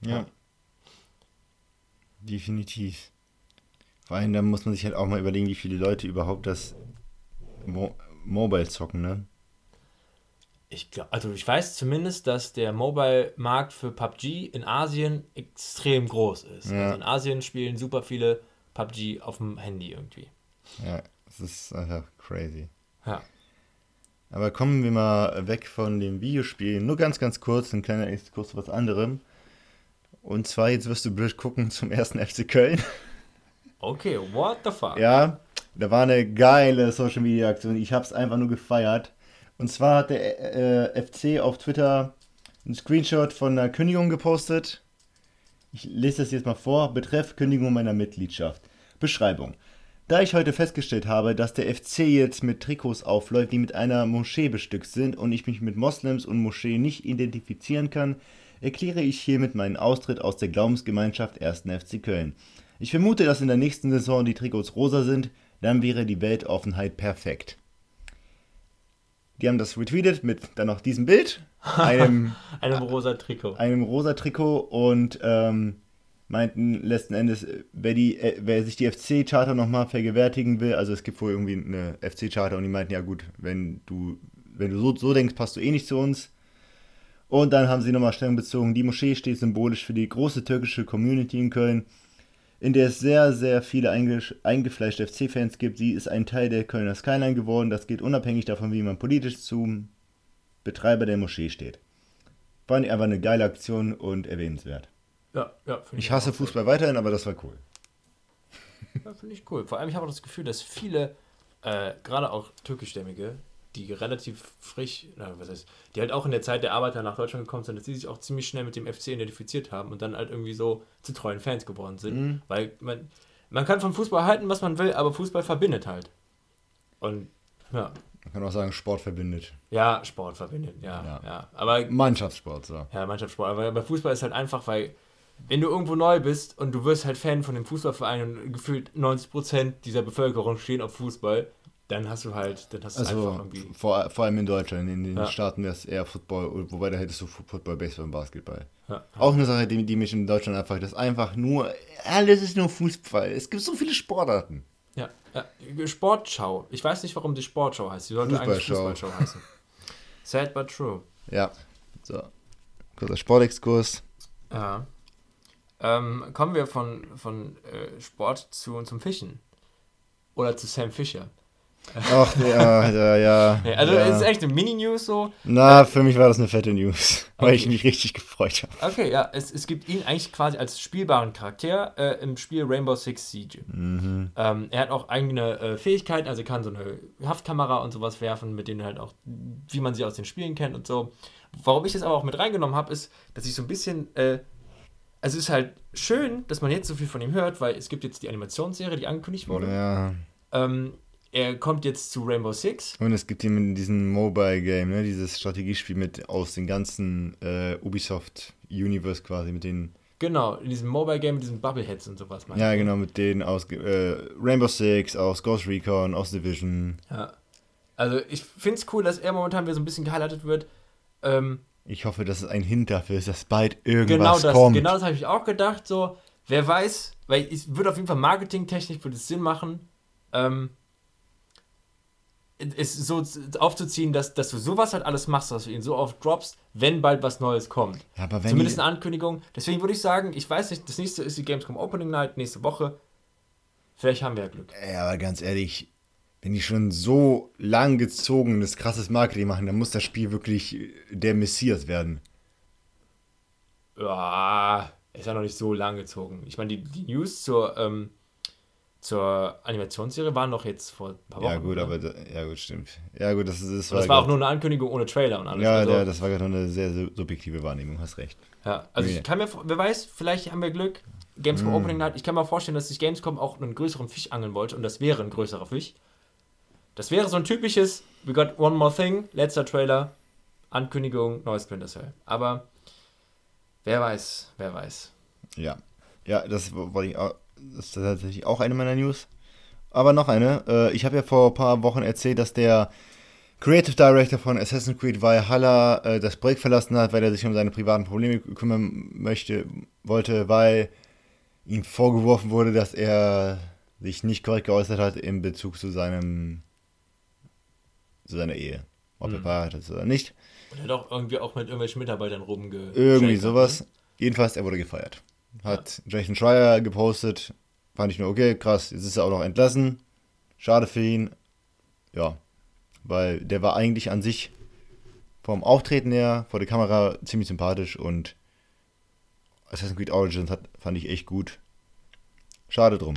Ja. ja. Definitiv. Vor allem, da muss man sich halt auch mal überlegen, wie viele Leute überhaupt das Mo Mobile zocken, ne? Ich glaube, also ich weiß zumindest, dass der Mobile-Markt für PUBG in Asien extrem groß ist. Ja. Also in Asien spielen super viele PUBG auf dem Handy irgendwie. Ja, das ist einfach crazy. Ja. Aber kommen wir mal weg von dem Videospielen. Nur ganz, ganz kurz, ein kleiner Exkurs zu was anderem. Und zwar, jetzt wirst du blöd gucken zum ersten FC Köln. Okay, what the fuck? Ja, da war eine geile Social Media Aktion. Ich hab's einfach nur gefeiert. Und zwar hat der äh, FC auf Twitter einen Screenshot von einer Kündigung gepostet. Ich lese das jetzt mal vor. Betreff Kündigung meiner Mitgliedschaft. Beschreibung. Da ich heute festgestellt habe, dass der FC jetzt mit Trikots aufläuft, die mit einer Moschee bestückt sind und ich mich mit Moslems und Moschee nicht identifizieren kann, erkläre ich hiermit meinen Austritt aus der Glaubensgemeinschaft 1. FC Köln. Ich vermute, dass in der nächsten Saison die Trikots rosa sind, dann wäre die Weltoffenheit perfekt. Die haben das retweetet mit dann noch diesem Bild, einem, einem rosa Trikot. Einem rosa Trikot und ähm, meinten letzten Endes, wer, die, äh, wer sich die FC-Charter nochmal vergewärtigen will, also es gibt wohl irgendwie eine FC-Charter und die meinten, ja gut, wenn du, wenn du so, so denkst, passt du eh nicht zu uns. Und dann haben sie nochmal Stellung bezogen, die Moschee steht symbolisch für die große türkische Community in Köln, in der es sehr, sehr viele eingefleischte FC-Fans gibt. Sie ist ein Teil der Kölner Skyline geworden. Das geht unabhängig davon, wie man politisch zum Betreiber der Moschee steht. Fand ich einfach eine geile Aktion und erwähnenswert. Ja, ja. Ich, ich hasse Fußball weiterhin, aber das war cool. Ja, finde ich cool. Vor allem, ich habe auch das Gefühl, dass viele, äh, gerade auch türkischstämmige, die relativ frisch, na, was heißt, die halt auch in der Zeit der Arbeiter nach Deutschland gekommen sind, dass die sich auch ziemlich schnell mit dem FC identifiziert haben und dann halt irgendwie so zu treuen Fans geworden sind. Mhm. Weil man, man kann von Fußball halten, was man will, aber Fußball verbindet halt. Und ja. Man kann auch sagen, Sport verbindet. Ja, Sport verbindet, ja. ja. ja. Aber, Mannschaftssport, so. Ja, Mannschaftssport. Aber bei Fußball ist halt einfach, weil wenn du irgendwo neu bist und du wirst halt Fan von dem Fußballverein und gefühlt 90% dieser Bevölkerung stehen auf Fußball, dann hast du halt, dann hast du also einfach irgendwie. Vor, vor allem in Deutschland, in den ja. Staaten wäre es eher Football, wobei da hättest du Football, Baseball und Basketball. Ja. Auch eine Sache, die, die mich in Deutschland einfach, das einfach nur, alles ist nur Fußball. Es gibt so viele Sportarten. Ja, ja, Sportschau. Ich weiß nicht, warum die Sportschau heißt. Sie sollte eigentlich Fußballschau. Fußballschau heißen. Sad but true. Ja. So. Kurzer Sportexkurs. Ja. Ähm, kommen wir von, von äh, Sport zu, zum Fischen. Oder zu Sam Fisher. Ach, ja, ja, ja. Also ja. es ist echt eine Mini-News so. Na, für mich war das eine fette News, weil ich Okay. mich richtig gefreut habe. Okay, ja, es, es gibt ihn eigentlich quasi als spielbaren Charakter äh, im Spiel Rainbow Six Siege. Mhm. Ähm, er hat auch eigene äh, Fähigkeiten, also er kann so eine Haftkamera und sowas werfen, mit denen halt auch, wie man sie aus den Spielen kennt und so. Warum ich das aber auch mit reingenommen habe, ist, dass ich so ein bisschen, äh, also es ist halt schön, dass man jetzt so viel von ihm hört, weil es gibt jetzt die Animationsserie, die angekündigt wurde. Ja. Ähm, er kommt jetzt zu Rainbow Six. Und es gibt eben diesen Mobile-Game, ne? dieses Strategiespiel mit aus den ganzen äh, Ubisoft-Universe quasi, mit den, Genau, in diesem Mobile Game mit diesen Bubbleheads und sowas. ja du? genau, mit denen aus äh, Rainbow Six, aus Ghost Recon, aus Division. Ja. Also ich finde es cool, dass er momentan wieder so ein bisschen gehighlightet wird. Ähm, Ich hoffe, dass es ein Hint dafür ist, dass bald genau irgendwas das, kommt. genau das habe ich auch gedacht. So, wer weiß, weil es würde auf jeden Fall marketingtechnisch würde es Sinn machen, ähm, es so aufzuziehen, dass, dass du sowas halt alles machst, dass du ihn so oft droppst, wenn bald was Neues kommt. Ja, aber wenn Zumindest eine Ankündigung. Deswegen würde ich sagen, ich weiß nicht, das nächste ist die Gamescom Opening Night nächste Woche. Vielleicht haben wir ja Glück. Ja, aber ganz ehrlich, wenn die schon so lang gezogenes, krasses Marketing machen, dann muss das Spiel wirklich äh, der Messias werden. Ja, ist ja noch nicht so lang gezogen. Ich meine, die, die News zur, ähm, zur Animationsserie waren noch jetzt vor ein paar Wochen. ja, gut, ne? aber da, ja, gut, stimmt. Ja, gut, das, ist- das Und das war auch nur eine Ankündigung ohne Trailer und alles. Ja, also, der, das war gerade eine sehr, sehr subjektive Wahrnehmung, hast recht. ja, also Nee. ich kann mir, wer weiß, vielleicht haben wir Glück. Gamescom Mm. Opening Night. Ich kann mir vorstellen, dass sich Gamescom auch einen größeren Fisch angeln wollte und das wäre ein größerer Fisch. Das wäre so ein typisches We got one more thing, letzter Trailer, Ankündigung, neues Splinter Cell. Aber wer weiß, wer weiß. Ja. Ja, das wollte ich auch, das ist tatsächlich auch eine meiner News. Aber noch eine. Äh, ich habe ja vor ein paar Wochen erzählt, dass der Creative Director von Assassin's Creed Valhalla äh, das Projekt verlassen hat, weil er sich um seine privaten Probleme kümmern möchte, wollte, weil ihm vorgeworfen wurde, dass er sich nicht korrekt geäußert hat in Bezug zu seinem zu seiner Ehe. Ob er Mhm. verheiratet ist oder nicht. Und er hat auch irgendwie auch mit irgendwelchen Mitarbeitern rumge. Irgendwie sowas. ne? Jedenfalls, er wurde gefeiert. Hat Jason Schreier gepostet. Fand ich nur okay, krass. Jetzt ist er auch noch entlassen. Schade für ihn. Ja. Weil der war eigentlich an sich vom Auftreten her, vor der Kamera ziemlich sympathisch und Assassin's Creed Origins hat, fand ich echt gut. Schade drum.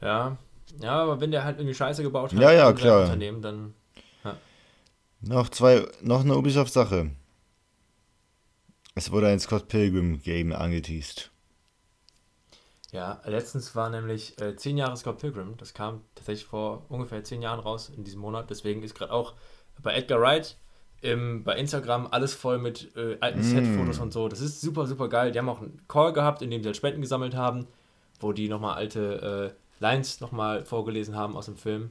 Ja. Ja, aber wenn der halt irgendwie Scheiße gebaut hat Ja, ja, klar. Unternehmen, dann. Noch zwei, noch eine Ubisoft-Sache. Es wurde ein Scott Pilgrim-Game angeteased. Ja, letztens war nämlich äh, 10 Jahre Scott Pilgrim. Das kam tatsächlich vor ungefähr 10 Jahren raus in diesem Monat. Deswegen ist gerade auch bei Edgar Wright im, bei Instagram alles voll mit äh, alten Mm. Set-Fotos und so. Das ist super, super geil. Die haben auch einen Call gehabt, in dem sie halt Spenden gesammelt haben, wo die nochmal alte äh, Lines nochmal vorgelesen haben aus dem Film.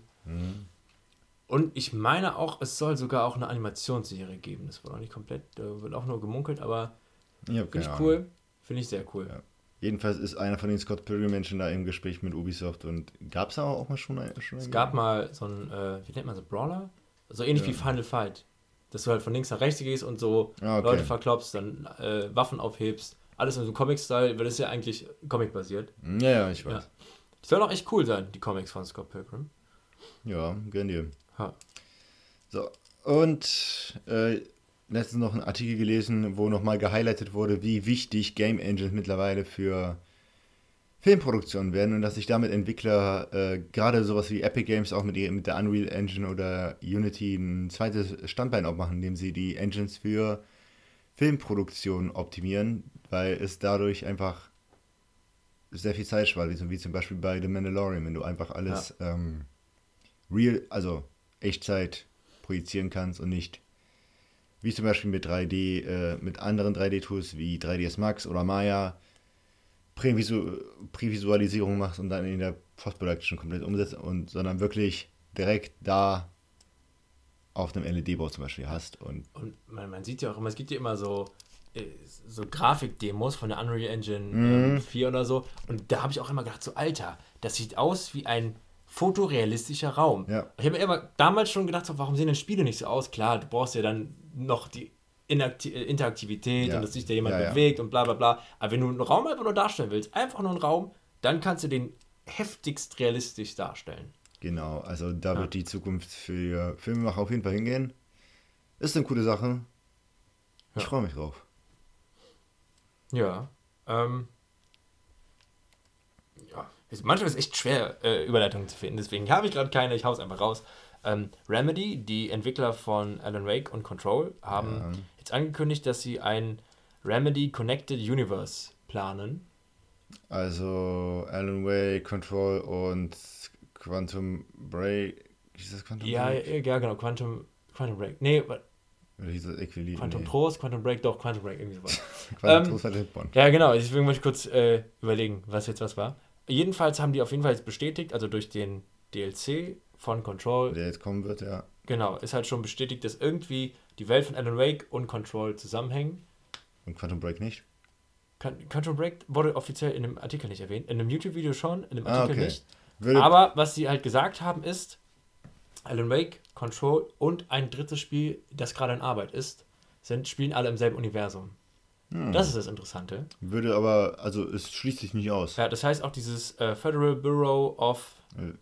Und ich meine auch, es soll sogar auch eine Animationsserie geben. Das wird auch nicht komplett, wird auch nur gemunkelt, aber finde ich Ahnung. cool. Finde ich sehr cool. Ja. Jedenfalls ist einer von den Scott Pilgrim-Menschen da im Gespräch mit Ubisoft und gab es auch mal schon ein, schon Es gab mal so ein, äh, wie nennt man so, Brawler? So ähnlich Ja. wie Final Fight. Dass du halt von links nach rechts gehst und so Ah, okay. Leute verklopst, dann äh, Waffen aufhebst. Alles in so einem Comic-Style, weil das ist ja eigentlich Comic-basiert. Ja, ja, ich weiß. Die sollen auch echt cool sein, die Comics von Scott Pilgrim. Ja, gönn dir. Ha. So, und äh, letztens noch einen Artikel gelesen, wo nochmal gehighlightet wurde, wie wichtig Game Engines mittlerweile für Filmproduktionen werden und dass sich damit Entwickler, äh, gerade sowas wie Epic Games auch mit, mit der Unreal Engine oder Unity ein zweites Standbein aufmachen, indem sie die Engines für Filmproduktion optimieren, weil es dadurch einfach sehr viel Zeit spart, wie zum Beispiel bei The Mandalorian, wenn du einfach alles ähm, real, also Echtzeit projizieren kannst und nicht wie zum Beispiel mit 3D, äh, mit anderen 3D-Tools wie 3ds Max oder Maya Prävisu Prävisualisierung machst und dann in der Post-Production komplett umsetzt und sondern wirklich direkt da auf einem LED-Board zum Beispiel hast und Und man, man sieht ja auch immer, es gibt ja immer so so Grafikdemos von der Unreal Engine Mhm. ähm, 4 oder so. Und da habe ich auch immer gedacht, so Alter, das sieht aus wie ein fotorealistischer Raum. Ja. Ich habe mir immer damals schon gedacht, so, warum sehen denn Spiele nicht so aus? Klar, du brauchst ja dann noch die Inakti äh, Interaktivität Ja. und dass sich da jemand Ja, bewegt und bla bla bla. Aber wenn du einen Raum einfach nur darstellen willst, einfach nur einen Raum, dann kannst du den heftigst realistisch darstellen. Genau, also da wird die Zukunft für Filmemacher auf jeden Fall hingehen. Ist eine coole Sache. Ich freue mich drauf. Ja. Ähm, ja. Ist, manchmal ist es echt schwer, äh, Überleitungen zu finden. Deswegen habe ich gerade keine, ich hau's einfach raus. Ähm, Remedy, die Entwickler von Alan Wake und Control, haben Ja. jetzt angekündigt, dass sie ein Remedy Connected Universe planen. Also Alan Wake, Control und Quantum Break. Ist das Quantum Ja, Break? ja, ja, genau, Quantum, Quantum Break. Nee, Oder hieß das Equilibrium? Quantum nee. Trost, Quantum Break, doch, Quantum Break, irgendwie sowas. Quantum Ähm, Trost war James Bond. Ja, genau. Deswegen muss ich kurz äh, überlegen, was jetzt was war. Jedenfalls haben die auf jeden Fall jetzt bestätigt, also durch den DLC von Control, Der jetzt kommen wird, ja. genau, ist halt schon bestätigt, dass irgendwie die Welt von Alan Wake und Control zusammenhängen. Und Quantum Break nicht. Control Break wurde offiziell in dem Artikel nicht erwähnt. In einem YouTube-Video schon, in dem Ah, Artikel okay. nicht. Würde, Aber was sie halt gesagt haben ist, Alan Wake, Control und ein drittes Spiel, das gerade in Arbeit ist, sind, spielen alle im selben Universum. hm, Das ist das Interessante. würde aber, also es schließt sich nicht aus. Ja, das heißt auch dieses äh, Federal Bureau of Äh.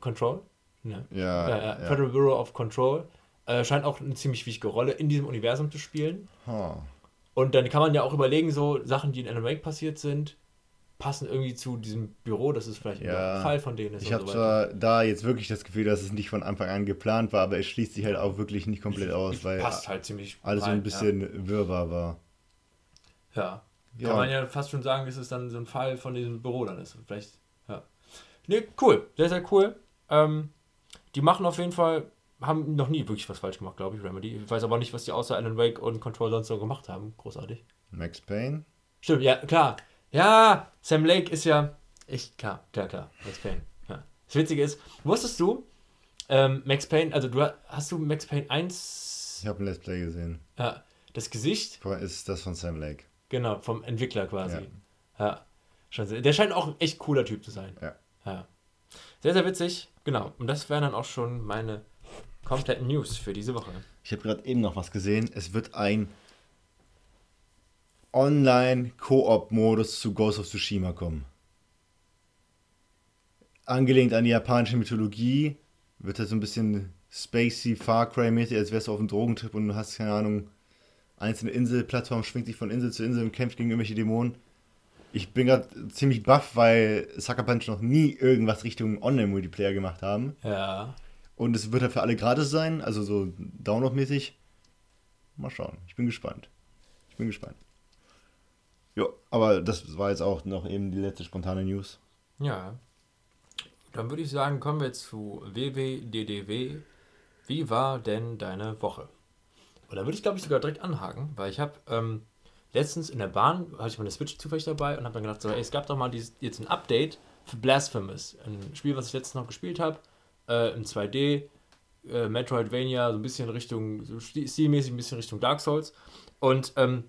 Control. Ne? Ja, Ja, ja, Federal Bureau of Control äh, scheint auch eine ziemlich wichtige Rolle in diesem Universum zu spielen. Ha. Und dann kann man ja auch überlegen, so Sachen, die in Alan Wake passiert sind, passen irgendwie zu diesem Büro, das ist vielleicht Ja. ein Fall von denen ist. Ich habe so zwar da jetzt wirklich das Gefühl, dass es nicht von Anfang an geplant war, aber es schließt sich halt auch wirklich nicht komplett aus, weil passt halt ziemlich alles so rein, ein bisschen Wirrwarr war. Ja. ja. Ja. Kann man ja fast schon sagen, dass es dann so ein Fall von diesem Büro dann ist. Vielleicht, ja. Ne, cool. Sehr, sehr cool. Ähm, die machen auf jeden Fall, haben noch nie wirklich was falsch gemacht, glaube ich, Remedy. Ich weiß aber nicht, was die außer Alan Wake und Control sonst so gemacht haben. Großartig. Max Payne? Stimmt, ja, klar. Ja, Sam Lake ist ja. Ich, klar, klar, klar. Max Payne. Ja. Das Witzige ist, wusstest du, ähm, Max Payne, also du ha- hast du Max Payne 1, Ich habe ein Let's Play gesehen. ja, das Gesicht, Ist das von Sam Lake? genau, vom Entwickler quasi. Ja. Ja. Der scheint auch ein echt cooler Typ zu sein. Ja. ja. Sehr, sehr witzig. Genau. Und das wären dann auch schon meine kompletten News für diese Woche. Ich habe gerade eben noch was gesehen. Es wird ein Online-Koop-Modus zu Ghost of Tsushima kommen. Angelehnt an die japanische Mythologie wird das so ein bisschen spacey, Far Cry-mäßig, als wärst du auf einem Drogentrip und du hast, keine Ahnung, einzelne Inselplattformen, schwingt sich von Insel zu Insel und kämpft gegen irgendwelche Dämonen. Ich bin gerade ziemlich baff, weil Sucker Punch noch nie irgendwas Richtung Online-Multiplayer gemacht haben. Ja. Und es wird ja für alle gratis sein, also so Download-mäßig. Mal schauen. Ich bin gespannt. Ich bin gespannt. Ja, aber das war jetzt auch noch eben die letzte spontane News. Ja. Dann würde ich sagen, kommen wir zu WWDDW. Wie war denn deine Woche? Und da würde ich, glaube ich, sogar direkt anhaken, weil ich habe ähm, letztens in der Bahn, hatte ich meine Switch zufällig dabei und habe dann gedacht, so, ey, es gab doch mal dieses, jetzt ein Update für Blasphemous. Ein Spiel, was ich letztens noch gespielt habe, äh, in 2D, äh, Metroidvania, so ein bisschen Richtung, so sti- stilmäßig ein bisschen Richtung Dark Souls. Und ähm,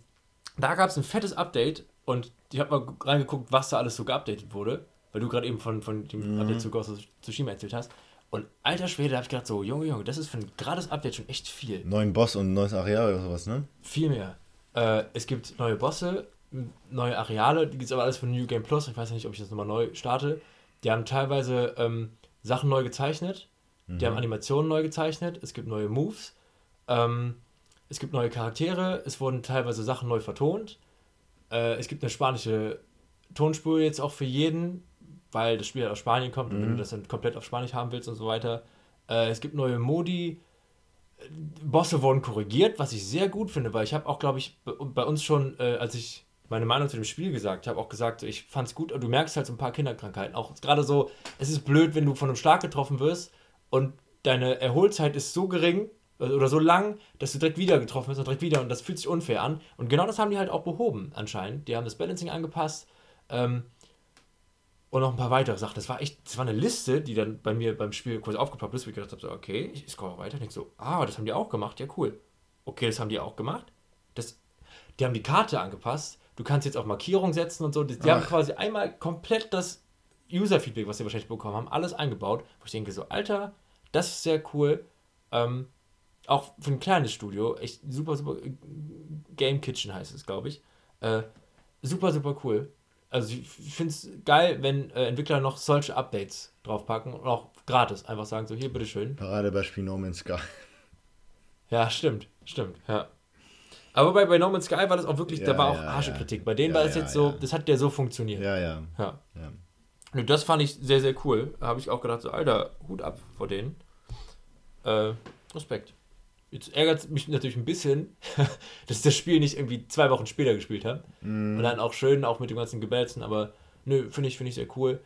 da gab es ein fettes Update und ich habe mal reingeguckt, was da alles so geupdatet wurde, weil du gerade eben von, von dem Mhm. Update zu Ghost of Tsushima erzählt hast. Und alter Schwede, da habe ich gedacht, so, Junge, Junge, das ist für ein gerades Update schon echt viel. Neuen Boss und neues Areal oder sowas, ne? Viel mehr. Äh, es gibt neue Bosse, neue Areale, die gibt es aber alles von New Game Plus. Ich weiß ja nicht, ob ich das nochmal neu starte. Die haben teilweise ähm, Sachen neu gezeichnet, die haben Animationen neu gezeichnet, es gibt neue Moves, ähm, es gibt neue Charaktere, es wurden teilweise Sachen neu vertont. Äh, es gibt eine spanische Tonspur jetzt auch für jeden, weil das Spiel halt aus Spanien kommt und wenn du das dann komplett auf Spanisch haben willst und so weiter. Äh, es gibt neue Modi, Bosse wurden korrigiert, was ich sehr gut finde, weil ich habe auch, glaube ich, bei uns schon, äh, als ich meine Meinung zu dem Spiel gesagt habe, auch gesagt, ich fand es gut, aber du merkst halt so ein paar Kinderkrankheiten. Auch gerade so, es ist blöd, wenn du von einem Schlag getroffen wirst und deine Erholzeit ist so gering oder so lang, dass du direkt wieder getroffen wirst und direkt wieder und das fühlt sich unfair an. Und genau das haben die halt auch behoben, anscheinend. Die haben das Balancing angepasst. Ähm, und noch ein paar weitere Sachen. Das war echt, das war eine Liste, die dann bei mir beim Spiel kurz aufgeploppt ist, wo ich gedacht habe, so, okay, ich scroll weiter, denke so, ah, das haben die auch gemacht, ja cool. Okay, das haben die auch gemacht. Das, die haben die Karte angepasst. Du kannst jetzt auch Markierungen setzen und so. Die, die haben quasi einmal komplett das User-Feedback, was sie wahrscheinlich bekommen haben, alles eingebaut. Wo ich denke so, Alter, das ist sehr cool. Ähm, auch für ein kleines Studio, echt super, super. Game Kitchen heißt es, glaube ich. Äh, super, super cool. Also ich finde es geil, wenn äh, Entwickler noch solche Updates draufpacken und auch gratis einfach sagen, so hier, bitteschön. Paradebeispiel No Man's Sky. Ja, stimmt, stimmt, ja. Aber bei, bei No Man's Sky war das auch wirklich, da Ja, war auch ja, harsche ja. Kritik. Bei denen war das jetzt so, das hat ja so funktioniert. Ja, ja. Ja. ja. Nö, Das fand ich sehr, sehr cool. Da habe ich auch gedacht, so, Alter, Hut ab vor denen. Äh, Respekt. Jetzt ärgert es mich natürlich ein bisschen, dass ich das Spiel nicht irgendwie zwei Wochen später gespielt habe. Mhm. Und dann auch schön, auch mit dem ganzen Gebälzen, aber nö, finde ich, finde ich sehr cool.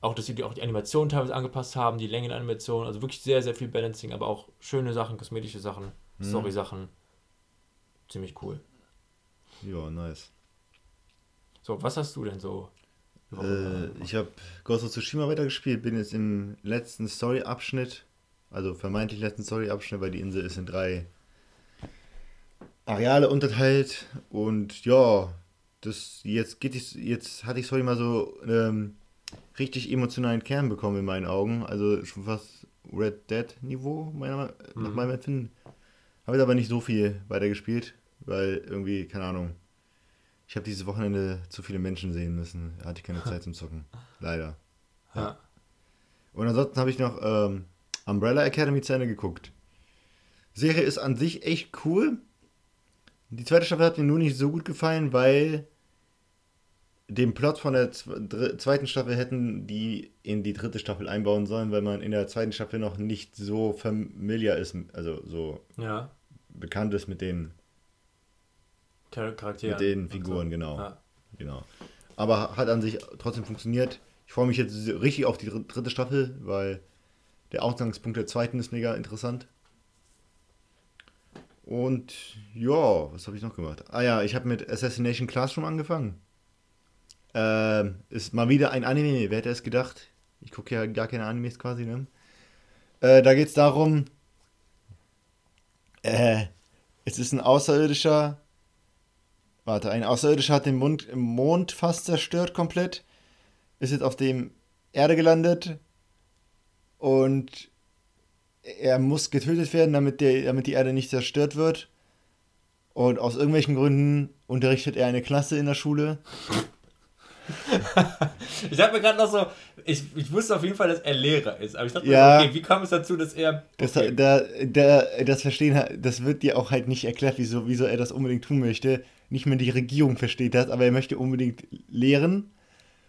Auch, dass sie die, auch die Animation teilweise angepasst haben, die Längenanimation, also wirklich sehr, sehr viel Balancing, aber auch schöne Sachen, kosmetische Sachen, Mhm. Story-Sachen. Ziemlich cool. Ja, nice. So, was hast du denn so? Äh, ich habe Ghost of Tsushima weitergespielt, bin jetzt im letzten Story-Abschnitt, also vermeintlich letzten Story-Abschnitt, weil die Insel ist in drei Areale unterteilt und ja, das jetzt geht es, jetzt hatte ich Story mal so ähm, richtig emotionalen Kern bekommen in meinen Augen, also schon fast Red Dead Niveau meiner, nach Mhm. meinem Empfinden. Habe jetzt aber nicht so viel weitergespielt, weil irgendwie keine Ahnung. Ich habe dieses Wochenende zu viele Menschen sehen müssen. Da hatte ich keine Zeit zum Zocken. Leider. ja. Und ansonsten habe ich noch ähm, Umbrella Academy zu Ende geguckt. Serie ist an sich echt cool. Die zweite Staffel hat mir nur nicht so gut gefallen, weil den Plot von der zweiten Staffel hätten die in die dritte Staffel einbauen sollen, weil man in der zweiten Staffel noch nicht so familiar ist, also so Ja, bekannt ist mit den, Char Charaktere. mit den Figuren, genau. Ja. Genau. Aber hat an sich trotzdem funktioniert. Ich freue mich jetzt richtig auf die dr- dritte Staffel, weil der Ausgangspunkt der zweiten ist mega interessant. Und ja, was habe ich noch gemacht? Ah ja, ich habe mit Assassination Classroom angefangen. Ähm, ist mal wieder ein Anime, wer hätte es gedacht? Ich gucke ja gar keine Animes quasi, ne? Äh, da geht es darum, äh, es ist ein Außerirdischer, Warte, ein Außerirdischer hat den Mond, Mond fast zerstört komplett. Ist jetzt auf dem Erde gelandet. Und er muss getötet werden, damit, der, damit die Erde nicht zerstört wird. Und aus irgendwelchen Gründen unterrichtet er eine Klasse in der Schule. Ich habe mir gerade noch so, ich, ich wusste auf jeden Fall, dass er Lehrer ist, aber ich dachte, mir Ja. so, okay, wie kam es dazu, dass er. Das, okay. da, da, das Verstehen, das wird dir auch halt nicht erklärt, wieso, wieso er das unbedingt tun möchte. Nicht mehr die Regierung versteht das, aber er möchte unbedingt lehren.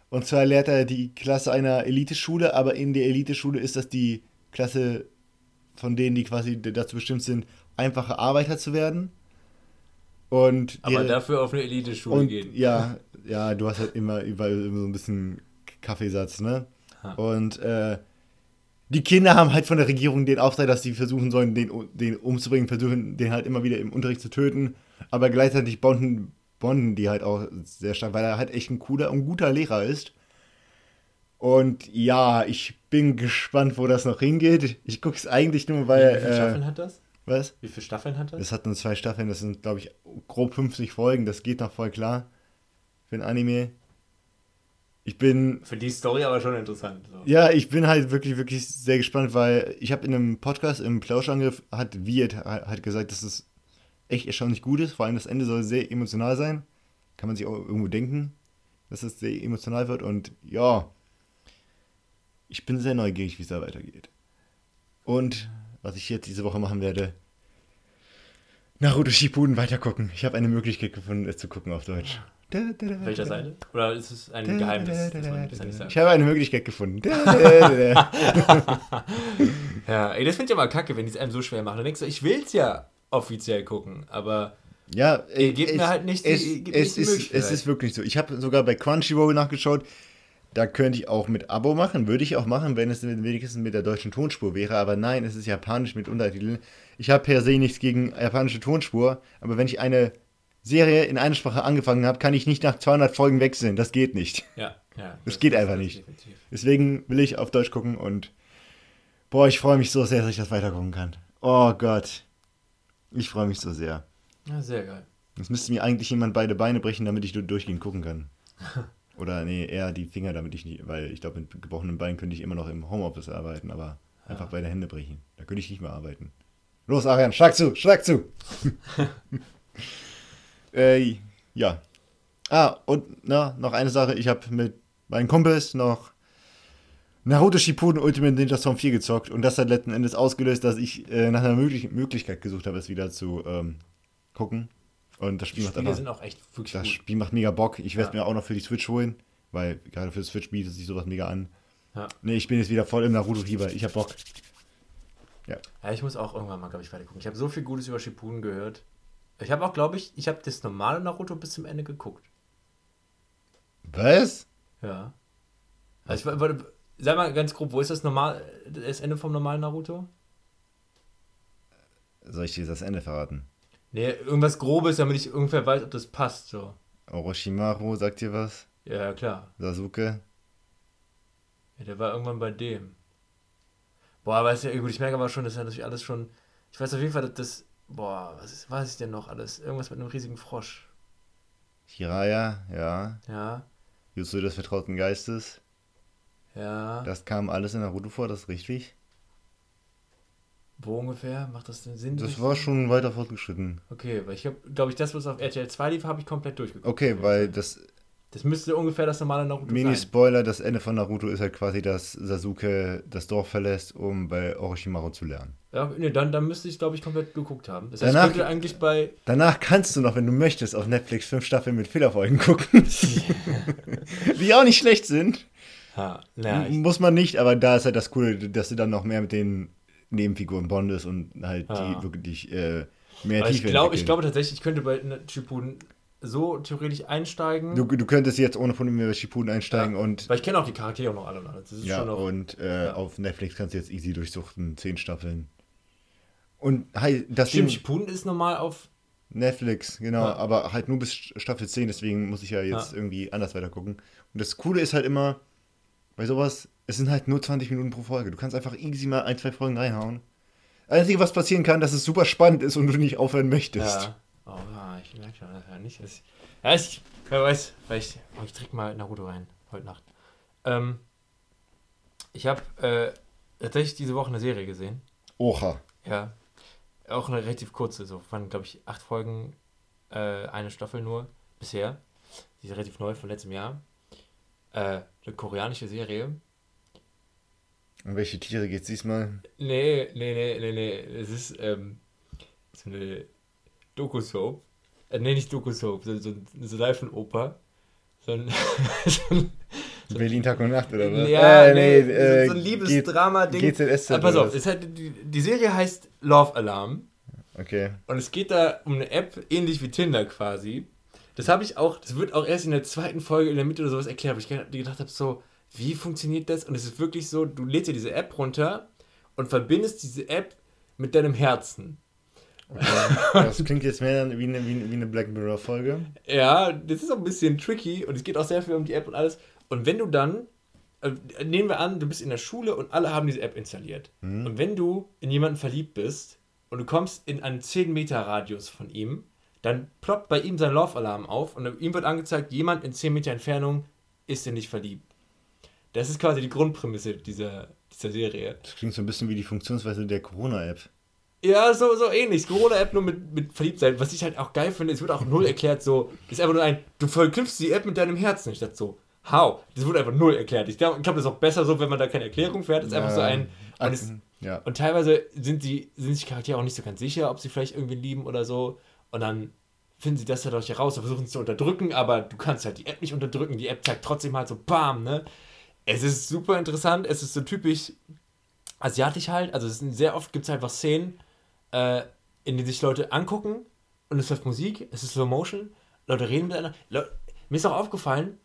Und zwar lehrt er die Klasse einer Eliteschule, aber in der Eliteschule ist das die Klasse von denen, die quasi dazu bestimmt sind, einfache Arbeiter zu werden. Und aber ihre- dafür auf eine Elite-Schule und gehen. ja, ja, du hast halt immer überall immer so ein bisschen Kaffeesatz, ne? Ha. Und äh, die Kinder haben halt von der Regierung den Auftrag, dass sie versuchen sollen, den, den umzubringen, versuchen, den halt immer wieder im Unterricht zu töten. Aber gleichzeitig bonden, bonden die halt auch sehr stark, weil er halt echt ein cooler und guter Lehrer ist. Und ja, ich bin gespannt, wo das noch hingeht. Ich gucke es eigentlich nur, weil. wie viele Staffeln Äh, hat das? was? Wie viele Staffeln hat das? Das hat nur zwei Staffeln, das sind, glaube ich, grob 50 Folgen. Das geht noch voll klar für ein Anime. Ich bin, Für die Story aber schon interessant. So. ja, ich bin halt wirklich, wirklich sehr gespannt, weil ich habe in einem Podcast im Plauschangriff hat Wirt halt gesagt, dass es echt erstaunlich gut ist. Vor allem das Ende soll sehr emotional sein. Kann man sich auch irgendwo denken, dass es sehr emotional wird. Und ja, ich bin sehr neugierig, wie es da weitergeht. Und was ich jetzt diese Woche machen werde, Naruto Shippuden weitergucken. Ich habe eine Möglichkeit gefunden, es zu gucken auf Deutsch. Welcher Seite? Oder ist es ein Geheimnis? Ich habe eine Möglichkeit gefunden. Ja, ey, das finde ich aber kacke, wenn die es einem so schwer machen. Dann denkst du, ich will es ja offiziell gucken, aber Ja, Ihr gebt mir halt nicht die- es, gebt es, die ist, es ist wirklich so. Ich habe sogar bei Crunchyroll nachgeschaut. Da könnte ich auch mit Abo machen. Würde ich auch machen, wenn es wenigstens mit der deutschen Tonspur wäre. Aber nein, es ist japanisch mit Untertiteln. Ich habe per se nichts gegen japanische Tonspur. Aber wenn ich eine Serie in einer Sprache angefangen habe, kann ich nicht nach 200 Folgen wechseln. Das geht nicht. ja, ja. Das geht einfach nicht. definitiv. Deswegen will ich auf Deutsch gucken und boah, ich freue mich so sehr, dass ich das weiter gucken kann. Oh Gott. Ich freue mich so sehr. Ja, sehr geil. Es müsste mir eigentlich jemand beide Beine brechen, damit ich durchgehend gucken kann. Oder nee, eher die Finger, damit ich nicht, weil ich glaube, mit gebrochenen Beinen könnte ich immer noch im Homeoffice arbeiten, aber ja. einfach beide Hände brechen. Da könnte ich nicht mehr arbeiten. Los, Arian, schlag zu, schlag zu! äh, ja. Ah, und na, noch eine Sache. Ich habe mit meinen Kumpels noch Naruto Shippuden Ultimate Ninja Storm 4 gezockt und das hat letzten Endes ausgelöst, dass ich äh, nach einer möglich Möglichkeit gesucht habe, es wieder zu ähm, gucken. Und das Spiel die macht Spiele einfach, sind auch echt wirklich Das gut. Spiel macht mega Bock. Ich werde ja. mir auch noch für die Switch holen, weil gerade für die Switch bietet sich sowas mega an. Ja. Nee, ich bin jetzt wieder voll im Naruto-Fieber. Ich hab Bock. Ja. Ja, ich muss auch irgendwann mal, glaube ich, weiter gucken. Ich habe so viel Gutes über Shippuden gehört. Ich habe auch, glaube ich, ich habe das normale Naruto bis zum Ende geguckt. Was? Ja. Also ich, warte, sag mal ganz grob, wo ist das normal, das Ende vom normalen Naruto? Soll ich dir das Ende verraten? Nee, irgendwas Grobes, damit ich ungefähr weiß, ob das passt. So. Orochimaru, sagt dir was? Ja, klar. Sasuke? Ja, der war irgendwann bei dem. Boah, aber ist ja gut, ich merke aber schon, dass ja natürlich alles schon. Ich weiß auf jeden Fall, dass das. Boah, was ist, weiß ich denn noch alles? Irgendwas mit einem riesigen Frosch. Hiraya, ja. Ja. Jutsu des vertrauten Geistes. Ja. Das kam alles in Naruto vor, das ist richtig. Wo ungefähr? Macht das denn Sinn? Das war schon weiter fortgeschritten. Okay, weil ich glaube ich, das, was auf RTL 2 lief, habe ich komplett durchgeguckt. Okay, weil das. Das müsste ungefähr das normale Naruto Mini-Spoiler, das Ende von Naruto ist halt quasi, dass Sasuke das Dorf verlässt, um bei Orochimaru zu lernen. Ja, nee, dann, dann müsste ich, glaube ich, komplett geguckt haben. Das heißt, danach, könnte eigentlich bei. Danach kannst du noch, wenn du möchtest, auf Netflix fünf Staffeln mit Fehlerfolgen gucken. die auch nicht schlecht sind. Na, Muss man nicht, aber da ist halt das Coole, dass du dann noch mehr mit den Nebenfiguren bondest und halt ha. die wirklich äh, mehr aber Tiefe ich, glaub, ich glaube tatsächlich, ich könnte bei Shippuden so theoretisch einsteigen. Du, du könntest jetzt ohne Probleme bei Shippuden einsteigen ja, und... Weil ich kenne auch die Charaktere noch alle. Das ist ja, noch, und äh, ja. auf Netflix kannst du jetzt easy durchsuchten, zehn Staffeln. Und halt, das Stimmt, Ding, Shippuden ist normal auf... Netflix, genau, ja. aber halt nur bis Staffel 10, deswegen muss ich ja jetzt irgendwie anders weiter gucken. Und das Coole ist halt immer, bei sowas, es sind halt nur 20 Minuten pro Folge. Du kannst einfach easy mal ein, zwei Folgen reinhauen. Einzige, was passieren kann, dass es super spannend ist und du nicht aufhören möchtest. Ja. Oh, ja, ich merke schon, das ja nicht. Das, ja, ich, wer weiß, vielleicht oh, ich trinke mal Naruto rein, heute Nacht. Ähm, ich habe äh, tatsächlich diese Woche eine Serie gesehen. Oha. Ja. Auch eine relativ kurze, so von, glaube ich, acht Folgen, äh, eine Staffel nur bisher. Die ist relativ neu von letztem Jahr äh, eine koreanische Serie. Um welche Tiere geht es diesmal? Nee, nee, nee, nee, nee. Es ist ähm, so eine Doku-Soap. Äh, nee, nicht Doku-Soap, so, so, so Seifenoper. So ein, so ein so Berlin Tag und Nacht oder was? Ja, äh, nee, nee äh, so ein Liebesdrama-Ding. GZSZ. Aber pass auf, es hat, die, die Serie heißt Love Alarm. Okay. Und es geht da um eine App, ähnlich wie Tinder quasi. Das habe ich auch, das wird auch erst in der zweiten Folge in der Mitte oder sowas erklärt, weil ich gedacht habe, so, wie funktioniert das? Und es ist wirklich so, du lädst dir diese App runter und verbindest diese App mit deinem Herzen. Okay. Das klingt jetzt mehr wie eine, wie eine Black Mirror-Folge. Ja, das ist auch ein bisschen tricky und es geht auch sehr viel um die App und alles. Und wenn du dann, äh, nehmen wir an, du bist in der Schule und alle haben diese App installiert. Mhm. Und wenn du in jemanden verliebt bist und du kommst in einen 10 Meter Radius von ihm, dann ploppt bei ihm sein Love-Alarm auf und ihm wird angezeigt, jemand in 10 Meter Entfernung ist in dich verliebt. Das ist quasi die Grundprämisse dieser, dieser Serie. Das klingt so ein bisschen wie die Funktionsweise der Corona-App. Ja, so, so ähnlich. Corona-App nur mit, mit Verliebtsein. Was ich halt auch geil finde, es wird auch null erklärt, so, ist einfach nur ein, du verknüpfst die App mit deinem Herzen. Ich dachte so, how? Das wurde einfach null erklärt. Ich glaube, glaub, das ist auch besser so, wenn man da keine Erklärung fährt. Das ist ja, einfach so ein. Und, es, ja. und teilweise sind, die, sind sich Charaktere auch nicht so ganz sicher, ob sie vielleicht irgendwie lieben oder so. Und dann finden sie das dadurch heraus und versuchen es zu unterdrücken, aber du kannst halt die App nicht unterdrücken. Die App zeigt trotzdem halt so BAM, ne? Es ist super interessant, es ist so typisch asiatisch halt. Also sehr oft gibt es einfach Szenen, äh, in denen sich Leute angucken und es läuft Musik, es ist Slow Motion, Leute reden miteinander. Le Mir ist auch aufgefallen,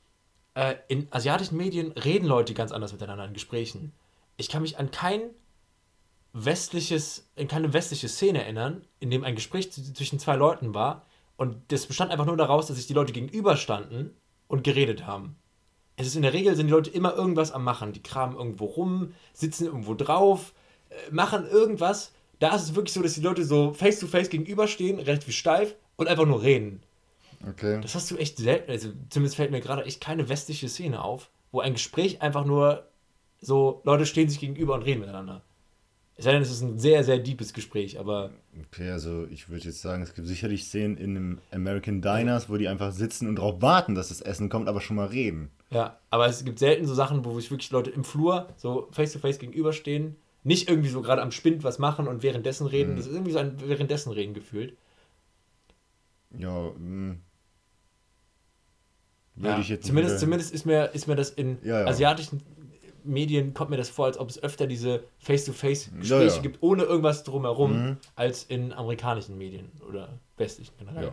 äh, in asiatischen Medien reden Leute ganz anders miteinander in Gesprächen. Ich kann mich an kein westliches, in keine westliche Szene erinnern, in dem ein Gespräch zwischen zwei Leuten war und das bestand einfach nur daraus, dass sich die Leute gegenüberstanden und geredet haben. Es ist in der Regel sind die Leute immer irgendwas am machen. Die kramen irgendwo rum, sitzen irgendwo drauf, äh, machen irgendwas. Da ist es wirklich so, dass die Leute so face to face gegenüberstehen, relativ steif und einfach nur reden. Okay. Das hast du echt selten, also zumindest fällt mir gerade echt keine westliche Szene auf, wo ein Gespräch einfach nur so, Leute stehen sich gegenüber und reden miteinander. Es sei denn, es ist ein sehr, sehr deepes Gespräch, aber Okay, also ich würde jetzt sagen, es gibt sicherlich Szenen in einem American Diners, wo die einfach sitzen und darauf warten, dass das Essen kommt, aber schon mal reden. ja, aber es gibt selten so Sachen, wo sich wirklich Leute im Flur so face to face gegenüberstehen, nicht irgendwie so gerade am Spind was machen und währenddessen reden. Das ist irgendwie so ein währenddessen reden gefühlt. Ja, mh. würde Ja, ich jetzt zumindest, wieder- zumindest ist mir, ist mir das in Ja, ja. asiatischen Medien kommt mir das vor, als ob es öfter diese Face-to-Face-Gespräche Ja, ja. gibt, ohne irgendwas drumherum, Mhm. als in amerikanischen Medien oder westlichen generell.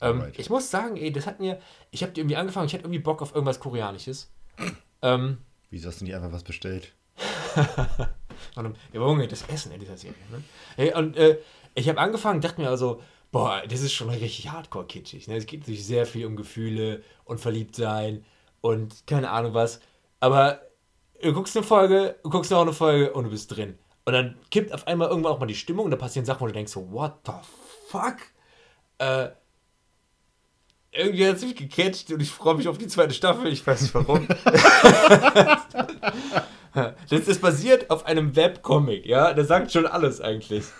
Ja. Ähm, ich muss sagen, ey, das hat mir, ich habe irgendwie angefangen, ich hatte irgendwie Bock auf irgendwas Koreanisches. ähm, Wieso hast du nicht einfach was bestellt? und, ja, Junge, das Essen in dieser Serie. Ne? Hey, und äh, ich habe angefangen, dachte mir also, boah, das ist schon richtig hardcore kitschig. Ne? Es geht natürlich sehr viel um Gefühle und verliebt sein und keine Ahnung was. Aber du guckst eine Folge, du guckst noch eine Folge und du bist drin. Und dann kippt auf einmal irgendwann auch mal die Stimmung und da passieren Sachen, wo du denkst so, what the fuck? Äh, irgendwie hat es mich gecatcht und ich freue mich auf die zweite Staffel. Ich weiß nicht warum. das ist basiert auf einem Webcomic, ja? Das sagt schon alles eigentlich.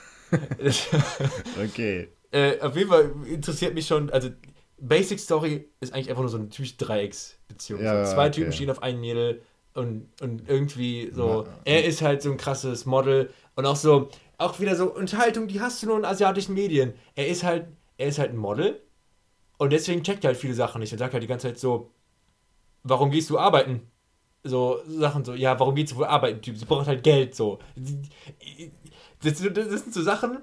Okay. äh, auf jeden Fall interessiert mich schon, also Basic Story ist eigentlich einfach nur so eine typische Dreiecksbeziehung. Ja, so zwei okay. Typen stehen auf einem Mädel und, und irgendwie so, er ist halt so ein krasses Model und auch so, auch wieder so Unterhaltung, die hast du nur in asiatischen Medien. Er ist halt, er ist halt ein Model und deswegen checkt er halt viele Sachen nicht und sagt halt die ganze Zeit so, warum gehst du arbeiten? So Sachen so, ja, warum gehst du wohl arbeiten, Typ? Sie braucht halt Geld, so. Das, das, sind so Sachen,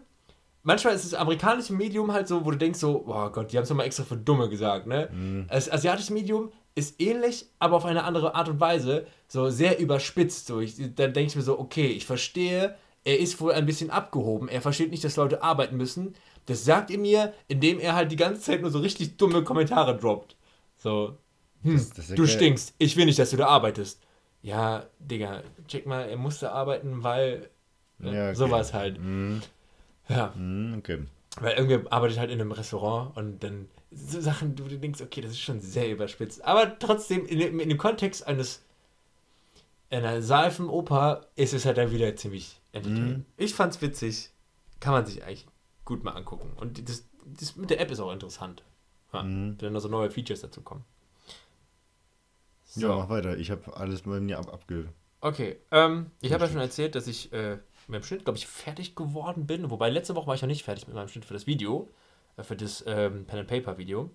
manchmal ist das amerikanische Medium halt so, wo du denkst so, oh Gott, die haben es nochmal extra für Dumme gesagt, ne? Das asiatische Medium ist ähnlich, aber auf eine andere Art und Weise, so sehr überspitzt. So. Ich, dann denke ich mir so, okay, ich verstehe, er ist wohl ein bisschen abgehoben, er versteht nicht, dass Leute arbeiten müssen. Das sagt er mir, indem er halt die ganze Zeit nur so richtig dumme Kommentare droppt. So, hm, Das- das du stinkst, ich will nicht, dass du da arbeitest. Ja, Digga, check mal, er musste arbeiten, weil äh, Ja, okay. sowas halt. Mhm. Ja, Mhm, okay. weil irgendwer arbeitet halt in einem Restaurant und dann so Sachen, du, du denkst, okay, das ist schon sehr überspitzt. Aber trotzdem, in, dem- in dem Kontext eines einer Seifenoper ist es halt dann wieder ziemlich entertaining. Mhm. Ich fand's witzig. Kann man sich eigentlich gut mal angucken. Und das, das mit der App ist auch interessant. Ja, Mhm. Wenn noch so neue Features dazu kommen. Ja, mach weiter. Ich habe alles bei mir ab abge... Okay, ähm, ich habe ja schon erzählt, dass ich äh, mit dem Schnitt, glaube ich, fertig geworden bin. Wobei letzte Woche war ich noch nicht fertig mit meinem Schnitt für das Video, für das ähm, Pen and Paper Video.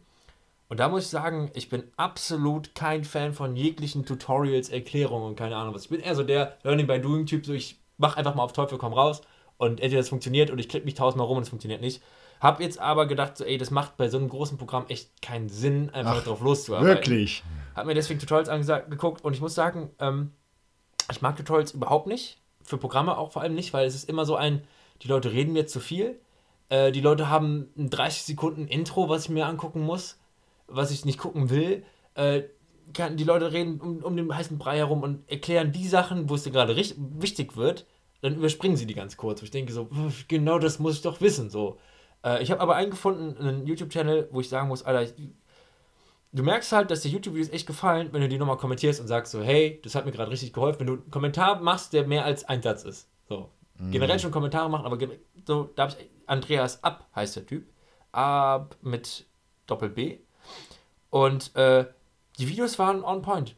Und da muss ich sagen, ich bin absolut kein Fan von jeglichen Tutorials, Erklärungen und keine Ahnung was. Ich bin eher so der Learning by Doing Typ, so ich mach einfach mal auf Teufel komm raus und entweder das funktioniert und ich klicke mich tausendmal rum und es funktioniert nicht. Hab jetzt aber gedacht, so, ey, das macht bei so einem großen Programm echt keinen Sinn, einfach Ach, drauf loszuarbeiten. Wirklich? Hab mir deswegen Tutorials angeguckt und ich muss sagen, ähm, ich mag Tutorials überhaupt nicht. Für Programme auch vor allem nicht, weil es ist immer so ein, die Leute reden mir zu viel. Äh, die Leute haben ein 30 Sekunden Intro, was ich mir angucken muss, was ich nicht gucken will. Äh, kann, die Leute reden um, um den heißen Brei herum und erklären die Sachen, wo es dir gerade wichtig wird, dann überspringen sie die ganz kurz. Ich denke so, "Pf, genau das muss ich doch wissen. So. Äh, ich habe aber eingefunden, einen YouTube-Channel, wo ich sagen muss, Alter, ich, du merkst halt, dass dir YouTube-Videos echt gefallen, wenn du die nochmal kommentierst und sagst so, hey, das hat mir gerade richtig geholfen, wenn du einen Kommentar machst, der mehr als ein Satz ist. So. Generell schon Kommentare machen, aber so, da habe ich Andreas Ab heißt der Typ. Ab mit Doppel B. Und äh, die Videos waren on point.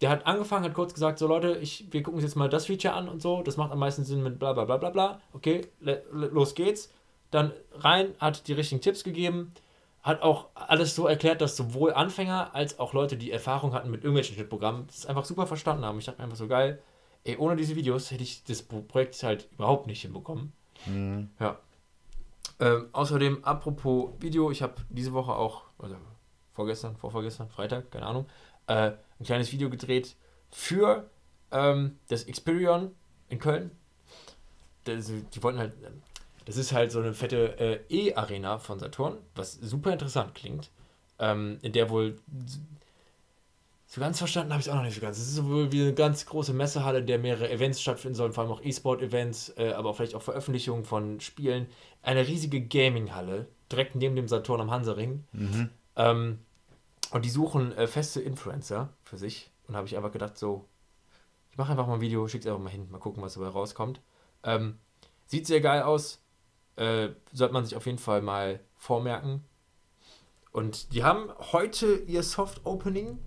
Der hat angefangen, hat kurz gesagt, so Leute, ich, wir gucken uns jetzt mal das Feature an und so, das macht am meisten Sinn mit bla bla bla bla bla. Okay, los geht's. Dann rein, hat die richtigen Tipps gegeben, hat auch alles so erklärt, dass sowohl Anfänger als auch Leute, die Erfahrung hatten mit irgendwelchen Schnittprogrammen, das einfach super verstanden haben. Ich dachte mir einfach so geil, ey, ohne diese Videos hätte ich das Pro- Projekt halt überhaupt nicht hinbekommen. Mhm. Ja. Ähm, außerdem, apropos Video, ich habe diese Woche auch, also vorgestern, vorvorgestern, Freitag, keine Ahnung, äh, ein kleines Video gedreht für ähm, das Experion in Köln. Das, die wollten halt, das ist halt so eine fette äh, E-Arena von Saturn, was super interessant klingt, ähm, in der wohl So ganz verstanden habe ich es auch noch nicht so ganz. Es ist sowohl wie eine ganz große Messehalle, in der mehrere Events stattfinden sollen, vor allem auch E-Sport-Events, äh, aber auch vielleicht auch Veröffentlichungen von Spielen. Eine riesige Gaming-Halle, direkt neben dem Saturn am Hansaring. Mhm. Ähm, und die suchen äh, feste Influencer für sich. Und da habe ich einfach gedacht, so, ich mache einfach mal ein Video, schick's einfach mal hin, mal gucken, was dabei rauskommt. Ähm, sieht sehr geil aus. Äh, sollte man sich auf jeden Fall mal vormerken. Und die haben heute ihr Soft Opening.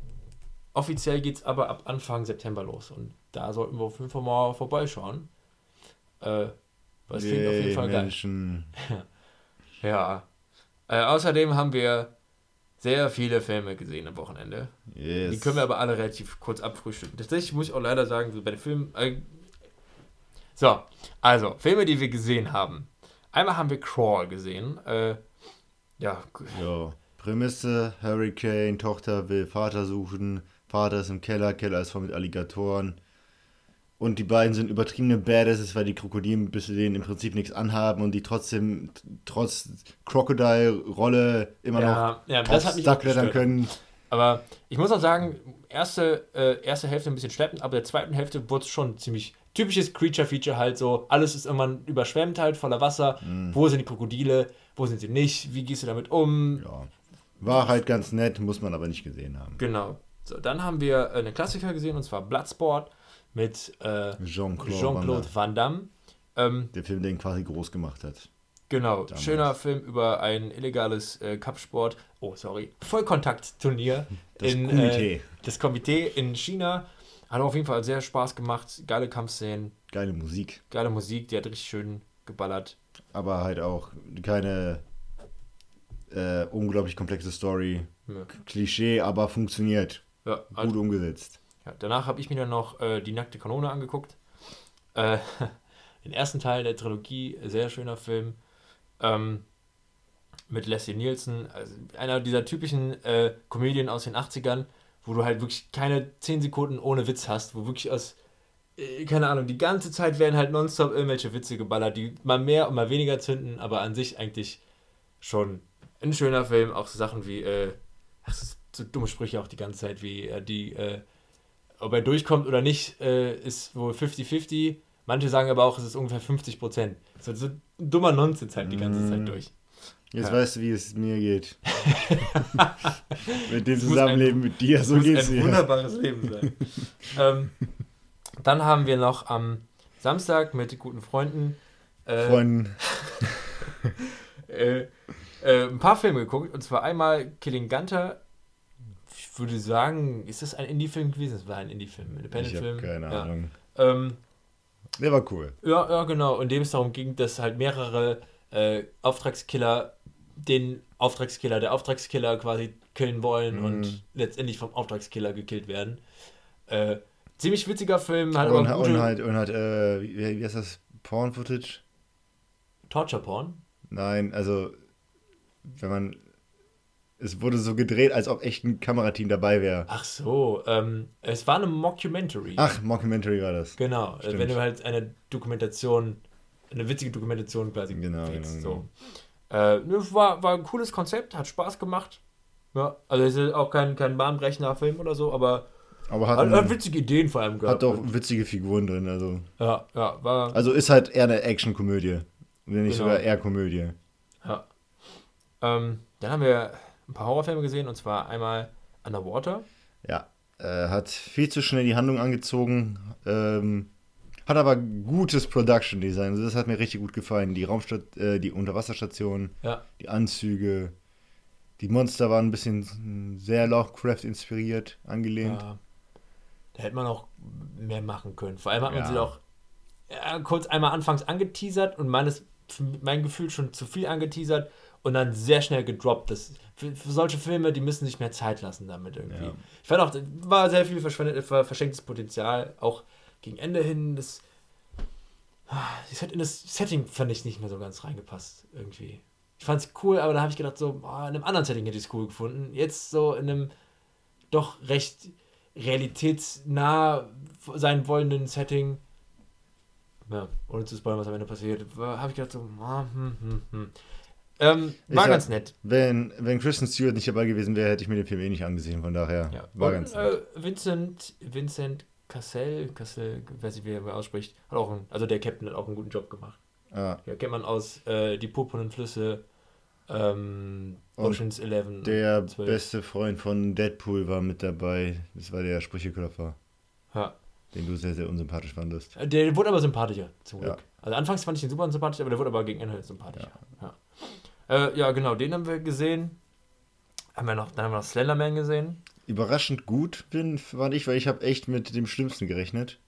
Offiziell geht es aber ab Anfang September los. Und da sollten wir auf jeden Fall mal vorbeischauen. Äh, was klingt auf jeden Fall geil. Menschen. Ja. Äh, außerdem haben wir sehr viele Filme gesehen am Wochenende. Yes. Die können wir aber alle relativ kurz abfrühstücken. Tatsächlich muss ich auch leider sagen, so bei den Filmen. Äh, so, also, Filme, die wir gesehen haben. Einmal haben wir Crawl gesehen. Äh, ja, Ja. Prämisse: Hurricane, Tochter will Vater suchen. Vater ist im Keller, Keller ist voll mit Alligatoren. Und die beiden sind übertriebene Badasses, weil die Krokodilen bis zu denen im Prinzip nichts anhaben und die trotzdem, trotz Crocodile-Rolle immer Ja, noch ja, Duckklettern gestört. können. aber ich muss auch sagen, erste, äh, erste Hälfte ein bisschen schleppend, aber der zweiten Hälfte wurde es schon ziemlich typisches Creature-Feature halt so. Alles ist immer überschwemmt halt, voller Wasser. Mhm. Wo sind die Krokodile? Wo sind sie nicht? Wie gehst du damit um? Ja. War halt ganz nett, muss man aber nicht gesehen haben. Genau. So, dann haben wir äh, einen Klassiker gesehen und zwar Bloodsport mit äh, Jean-Claude Van Jean-Claude Van Damme. Ähm, Der Film, der ihn quasi groß gemacht hat. genau, Damals. schöner Film über ein illegales äh, Cup-Sport, oh sorry, Vollkontakt-Turnier. Das in, Komitee. Äh, das Komitee in China. Hat auf jeden Fall sehr Spaß gemacht. Geile Kampfszenen, Geile Musik. geile Musik, die hat richtig schön geballert. aber halt auch keine äh, unglaublich komplexe Story. Ja. Klischee, aber funktioniert. Ja, Gut umgesetzt. Ja, danach habe ich mir dann noch äh, die nackte Kanone angeguckt. Äh, den ersten Teil der Trilogie, sehr schöner Film. Ähm, mit Leslie Nielsen, also einer dieser typischen äh, Komödien aus den 80ern, wo du halt wirklich keine 10 Sekunden ohne Witz hast, wo wirklich aus, äh, keine Ahnung, die ganze Zeit werden halt nonstop irgendwelche Witze geballert, die mal mehr und mal weniger zünden, aber an sich eigentlich schon ein schöner Film. Auch so Sachen wie, äh, ach, so dumme Sprüche auch die ganze Zeit, wie äh, die, äh, ob er durchkommt oder nicht, äh, ist wohl 50-50. Manche sagen aber auch, es ist ungefähr 50 Prozent. So, so ein dummer Nonsens halt die ganze Mm. Zeit durch. Jetzt Ja. weißt du, wie es mir geht. mit dem Es Zusammenleben mit dir, so muss geht's ein mir. wunderbares Leben sein. ähm, dann haben wir noch am Samstag mit guten Freunden äh, Von äh, äh, ein paar Filme geguckt. Und zwar einmal Killing Gunter. Ich würde sagen, ist das ein Indie-Film gewesen? Es war ein Indie-Film, ich Independent-Film. habe keine ja. Ahnung. Ähm, Der war cool. ja, ja, genau. In dem es darum ging, dass halt mehrere äh, Auftragskiller den Auftragskiller der Auftragskiller quasi killen wollen Mhm. und letztendlich vom Auftragskiller gekillt werden. Äh, ziemlich witziger Film, halt aber Und, gute und halt, und halt äh, wie, wie heißt das? Porn-Footage? Torture Porn. Nein, also, wenn man. Es wurde so gedreht, als ob echt ein Kamerateam dabei wäre. Ach so, ähm, es war eine Mockumentary. Ach, Mockumentary war das. Genau, äh, Stimmt. wenn du halt eine Dokumentation, eine witzige Dokumentation quasi Genau, kriegst, genau, so. Äh, war, war ein cooles Konzept, hat Spaß gemacht. Ja, also es ist auch kein, kein bahnbrechender Film oder so, aber Aber hat, hat, hat witzige Ideen vor allem gehabt. hat auch witzige Figuren drin. Also, Ja, ja, war. also ist halt eher eine Action-Komödie. Wenn nicht Genau. sogar eher Komödie. Ja. Ähm, dann haben wir ein paar Horrorfilme gesehen und zwar einmal Underwater. Ja, äh, hat viel zu schnell die Handlung angezogen. Ähm, hat aber gutes Production Design. Also das hat mir richtig gut gefallen. Die Raumstadt, äh, die Unterwasserstation, Ja, die Anzüge, die Monster waren ein bisschen sehr Lovecraft inspiriert, angelehnt. ja. Da hätte man auch mehr machen können. Vor allem hat man Ja. sie auch ja, kurz einmal anfangs angeteasert und meines, mein Gefühl schon zu viel angeteasert und dann sehr schnell gedroppt. Das, für, für solche Filme, die müssen sich mehr Zeit lassen damit irgendwie. Ja. Ich fand auch, war sehr viel verschwendet, ver- verschenktes Potenzial. Auch gegen Ende hin, das, das hat in das Setting fand ich nicht mehr so ganz reingepasst irgendwie. Ich fand es cool, aber da habe ich gedacht, so, boah, in einem anderen Setting hätte ich es cool gefunden. Jetzt so in einem doch recht realitätsnah sein wollenden Setting, ja, ohne zu spoilern, was am Ende passiert, habe ich gedacht, so, ah, hm, hm, hm. Ähm, war Ich ganz sag, nett. Wenn, wenn Kristen Stewart nicht dabei gewesen wäre, hätte ich mir den Film eh nicht angesehen. Von daher Ja. war Und, ganz nett. äh, Vincent, Vincent Cassell, Cassell, weiß ich, wie er ausspricht, hat auch einen, also der Captain hat auch einen guten Job gemacht. Ah, Ja, kennt man aus äh, Die purpurnen Flüsse, ähm, Oceans 11. der 12. beste Freund von Deadpool war mit dabei. Das war der Sprücheklopfer, Ja. den du sehr, sehr unsympathisch fandest. Der wurde aber sympathischer, zum Glück. Ja. Also anfangs fand ich ihn super unsympathisch, aber der wurde aber gegen Ende sympathischer. Ja. Ja. Äh, ja, genau, den haben wir gesehen. Haben wir noch, dann haben wir noch Slenderman gesehen. Überraschend gut bin, fand ich, weil ich habe echt mit dem Schlimmsten gerechnet.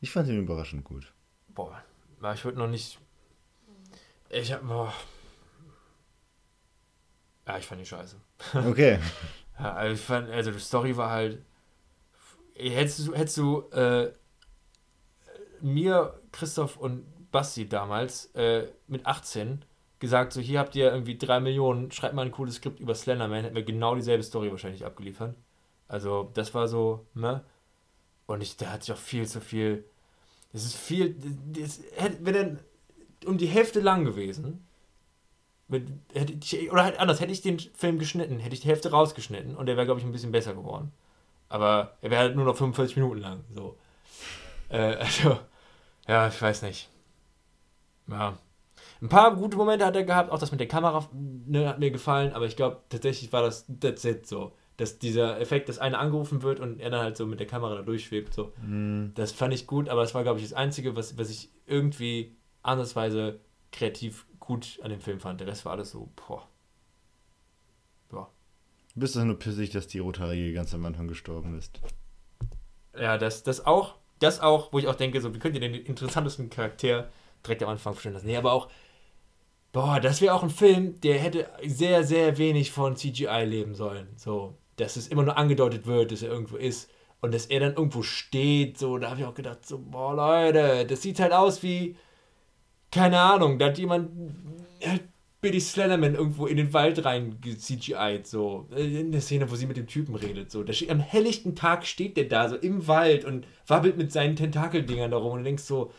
Ich fand ihn überraschend gut. Boah, ich würde noch nicht. Ich hab. Boah. Ja, ich fand ihn scheiße. Okay. Ja, also, ich fand, also die Story war halt. Hättest du, hättest du äh, mir, Christoph und Basti damals äh, mit 18 gesagt, so hier habt ihr irgendwie 3 Millionen, schreibt mal ein cooles Skript über Slenderman, hätten wir genau dieselbe Story wahrscheinlich abgeliefert. Also das war so, ne? Und ich, der hat sich auch viel zu viel. Das ist viel. Das hätte, wäre dann um die Hälfte lang gewesen. Mit, hätte ich, oder halt anders, hätte ich den Film geschnitten, hätte ich die Hälfte rausgeschnitten und der wäre, glaube ich, ein bisschen besser geworden. Aber er wäre halt nur noch 45 Minuten lang. So. Äh, also, ja, ich weiß nicht. Ja. Ein paar gute Momente hat er gehabt, auch das mit der Kamera ne, hat mir gefallen, aber ich glaube, tatsächlich war das that's it so. Dass dieser Effekt, dass einer angerufen wird und er dann halt so mit der Kamera da durchschwebt, so. Hm, Das fand ich gut, aber es war, glaube ich, das Einzige, was, was ich irgendwie andersweise kreativ gut an dem Film fand. Der Rest war alles so, boah. Ja. Du bist doch nur pissig, dass die Rothaarige ganz am Anfang gestorben ist. Ja, das, das auch, das auch, wo ich auch denke, so, wie könnt ihr den interessantesten Charakter direkt am Anfang verstehen lassen? Nee, aber auch, boah, das wäre auch ein Film, der hätte sehr, sehr wenig von CGI leben sollen. So, dass es immer nur angedeutet wird, dass er irgendwo ist und dass er dann irgendwo steht, so, da habe ich auch gedacht, so, boah, Leute, das sieht halt aus wie, keine Ahnung, da hat jemand halt Billy Slenderman irgendwo in den Wald rein CGI'd, so. In der Szene, wo sie mit dem Typen redet, so. Da am helllichten Tag steht der da, so im Wald und wabbelt mit seinen Tentakeldingern da rum und denkst so,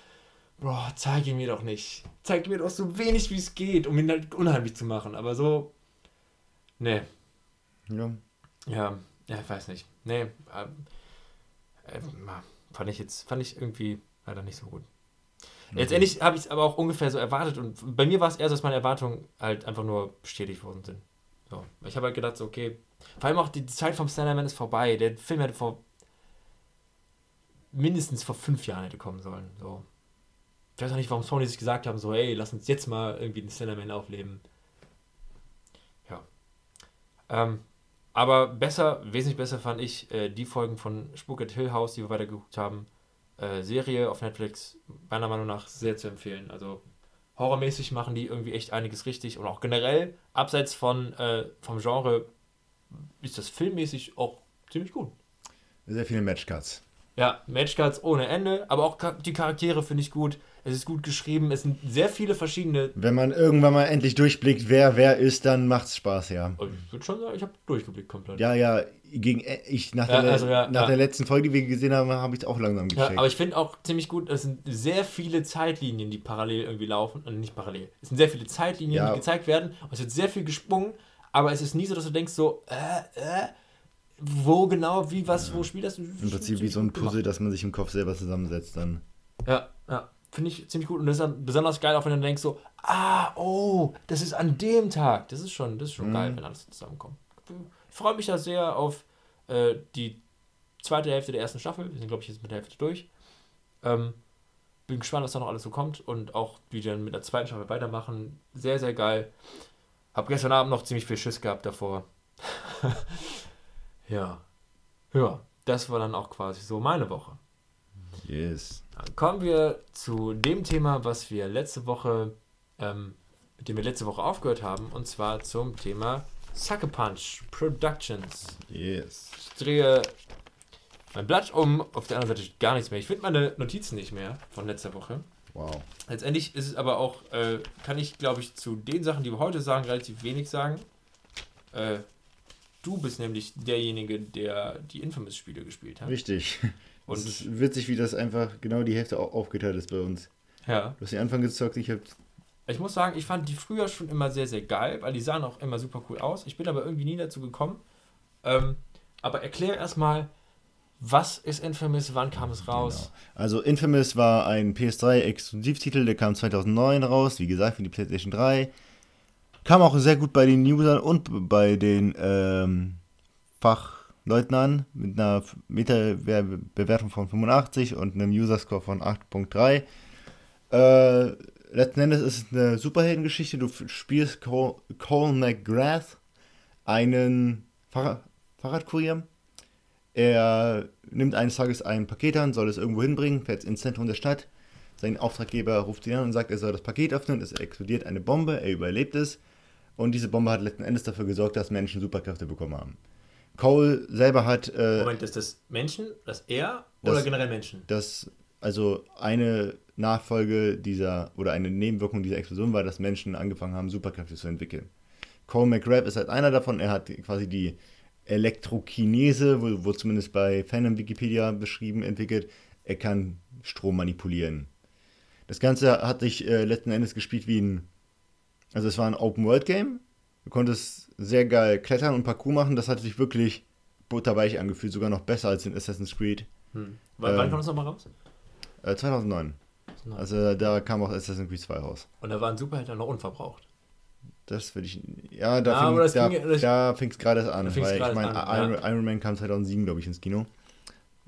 boah, zeig ihn mir doch nicht. Zeig mir doch so wenig, wie es geht, um ihn halt unheimlich zu machen. Aber so, nee, Ja. ja, ja, ich weiß nicht. Nee, ähm, äh, fand ich jetzt, fand ich irgendwie leider nicht so gut. Letztendlich habe ich es aber auch ungefähr so erwartet und bei mir war es eher so, dass meine Erwartungen halt einfach nur bestätigt worden sind. So. Ich habe halt gedacht, so, okay, vor allem auch die Zeit vom Slenderman ist vorbei. Der Film hätte vor mindestens vor fünf Jahren hätte kommen sollen. So. Ich weiß auch nicht, warum Sony sich gesagt haben, so, ey, lass uns jetzt mal irgendwie den Slenderman aufleben. Ja. Ähm, aber besser, wesentlich besser fand ich äh, die Folgen von Spuk at Hill House, die wir weitergeguckt haben. Äh, Serie auf Netflix, meiner Meinung nach sehr zu empfehlen. Also horrormäßig machen die irgendwie echt einiges richtig und auch generell, abseits von, äh, vom Genre, ist das filmmäßig auch ziemlich gut. Sehr viele Matchcuts. Ja, Matchcards ohne Ende, aber auch die Charaktere finde ich gut. Es ist gut geschrieben, es sind sehr viele verschiedene. Wenn man irgendwann mal endlich durchblickt, wer wer ist, dann macht's Spaß, ja. Ich würde schon sagen, ich habe durchgeblickt komplett. Ja, ja, gegen äh, ich nach, Ja, der, also ja, nach ja. der letzten Folge, die wir gesehen haben, habe ich es auch langsam gecheckt. aber ich finde auch ziemlich gut, es sind sehr viele Zeitlinien, die parallel irgendwie laufen. Und nicht parallel. Es sind sehr viele Zeitlinien, die gezeigt werden. Und es wird sehr viel gesprungen. Aber es ist nie so, dass du denkst, so, äh, äh, wo genau, wie, was, wo spielt das? Im Prinzip wie so ein Puzzle, das man sich im Kopf selber zusammensetzt dann. Ja. Finde ich ziemlich gut. Und das ist dann besonders geil, auch wenn du denkst, so, ah, oh, das ist an dem Tag. Das ist schon, das ist schon Mhm. geil, wenn alles zusammenkommt. Ich freue mich da sehr auf äh, die zweite Hälfte der ersten Staffel. Wir sind, glaube ich, jetzt mit der Hälfte durch. Ähm, bin gespannt, was da noch alles so kommt und auch wie die dann mit der zweiten Staffel weitermachen. Sehr, sehr geil. Hab gestern Abend noch ziemlich viel Schiss gehabt davor. ja. Ja, das war dann auch quasi so meine Woche. Yes. Kommen wir zu dem Thema, was wir letzte Woche, ähm, mit dem wir letzte Woche aufgehört haben, und zwar zum Thema Sucker Punch Productions. Yes. Ich drehe mein Blatt um, auf der anderen Seite steht gar nichts mehr. Ich finde meine Notizen nicht mehr von letzter Woche. Wow. Letztendlich ist es aber auch, äh, kann ich glaube ich zu den Sachen, die wir heute sagen, relativ wenig sagen. Äh, du bist nämlich derjenige, der die Infamous-Spiele gespielt hat. Richtig. Und es ist witzig, wie das einfach genau die Hälfte au- aufgeteilt ist bei uns. ja, Du hast den Anfang gezockt, ich habe Ich muss sagen, ich fand die früher schon immer sehr, sehr geil, weil die sahen auch immer super cool aus. Ich bin aber irgendwie nie dazu gekommen. Ähm, aber erklär erstmal, was ist Infamous, wann kam es raus? Genau. Also Infamous war ein PS3-Exklusivtitel, der kam 2009 raus, wie gesagt, für die PlayStation 3. Kam auch sehr gut bei den Usern und bei den ähm, Fachleuten an, mit einer Meta-Bewertung von 85 und einem User-Score von 8.3. Äh, letzten Endes ist es eine Superheldengeschichte. Du spielst Cole, Cole McGrath, einen Fahrrad Fahrradkurier. Er nimmt eines Tages ein Paket an, soll es irgendwo hinbringen, fährt ins Zentrum der Stadt. Sein Auftraggeber ruft ihn an und sagt, er soll das Paket öffnen. Es explodiert eine Bombe, er überlebt es. Und diese Bombe hat letzten Endes dafür gesorgt, dass Menschen Superkräfte bekommen haben. Cole selber hat. Äh, Moment, ist das Menschen, das er oder das, generell Menschen? Das, also eine Nachfolge dieser oder eine Nebenwirkung dieser Explosion war, dass Menschen angefangen haben, Superkräfte zu entwickeln. Cole McGrath ist halt einer davon. Er hat quasi die Elektrokinese, wo, wo zumindest bei Fandom Wikipedia beschrieben, entwickelt. Er kann Strom manipulieren. Das Ganze hat sich äh, letzten Endes gespielt wie ein. Also, es war ein Open-World-Game. Du konntest sehr geil klettern und Parkour machen. Das hat sich wirklich butterweich angefühlt, sogar noch besser als in Assassin's Creed. Hm. Wann, ähm, wann kam das nochmal raus? Äh, 2009. Also, da kam auch Assassin's Creed 2 raus. Und da waren Superhelden noch unverbraucht. Das würde ich. Ja, da ja, fing es da, da gerade an. Weil ich meine, Iron, ja. Iron, Man kam 2007, glaube ich, ins Kino.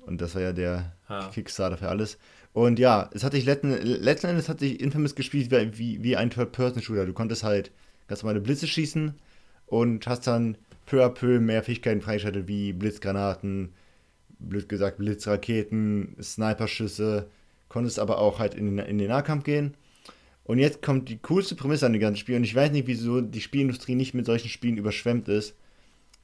Und das war ja der ja. Kickstarter für alles. Und ja, es hat sich letzten, letzten Endes hat sich Infamous gespielt wie, wie, wie ein Third-Person-Shooter. Du konntest halt ganz normale Blitze schießen und hast dann peu à peu mehr Fähigkeiten freigeschaltet, wie Blitzgranaten, blöd gesagt Blitzraketen, Sniperschüsse. Konntest aber auch halt in, in den Nahkampf gehen. Und jetzt kommt die coolste Prämisse an dem ganzen Spiel. Und ich weiß nicht, wieso die Spielindustrie nicht mit solchen Spielen überschwemmt ist.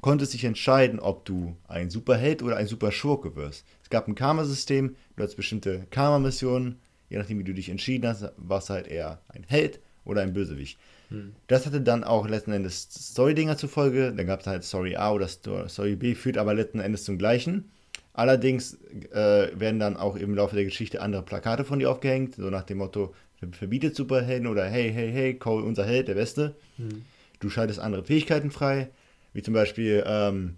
Konntest dich entscheiden, ob du ein Superheld oder ein Superschurke wirst. Es gab ein Karma-System, du hattest bestimmte Karma-Missionen. Je nachdem, wie du dich entschieden hast, warst du halt eher ein Held oder ein Bösewicht. Hm. Das hatte dann auch letzten Endes Story-Dinger zufolge. Dann gab es halt Story A oder Story B, führt aber letzten Endes zum gleichen. Allerdings äh, werden dann auch im Laufe der Geschichte andere Plakate von dir aufgehängt, so nach dem Motto, verbietet Superhelden oder hey, hey, hey, Cole, unser Held, der Beste. Mhm. Du schaltest andere Fähigkeiten frei, wie zum Beispiel, ähm,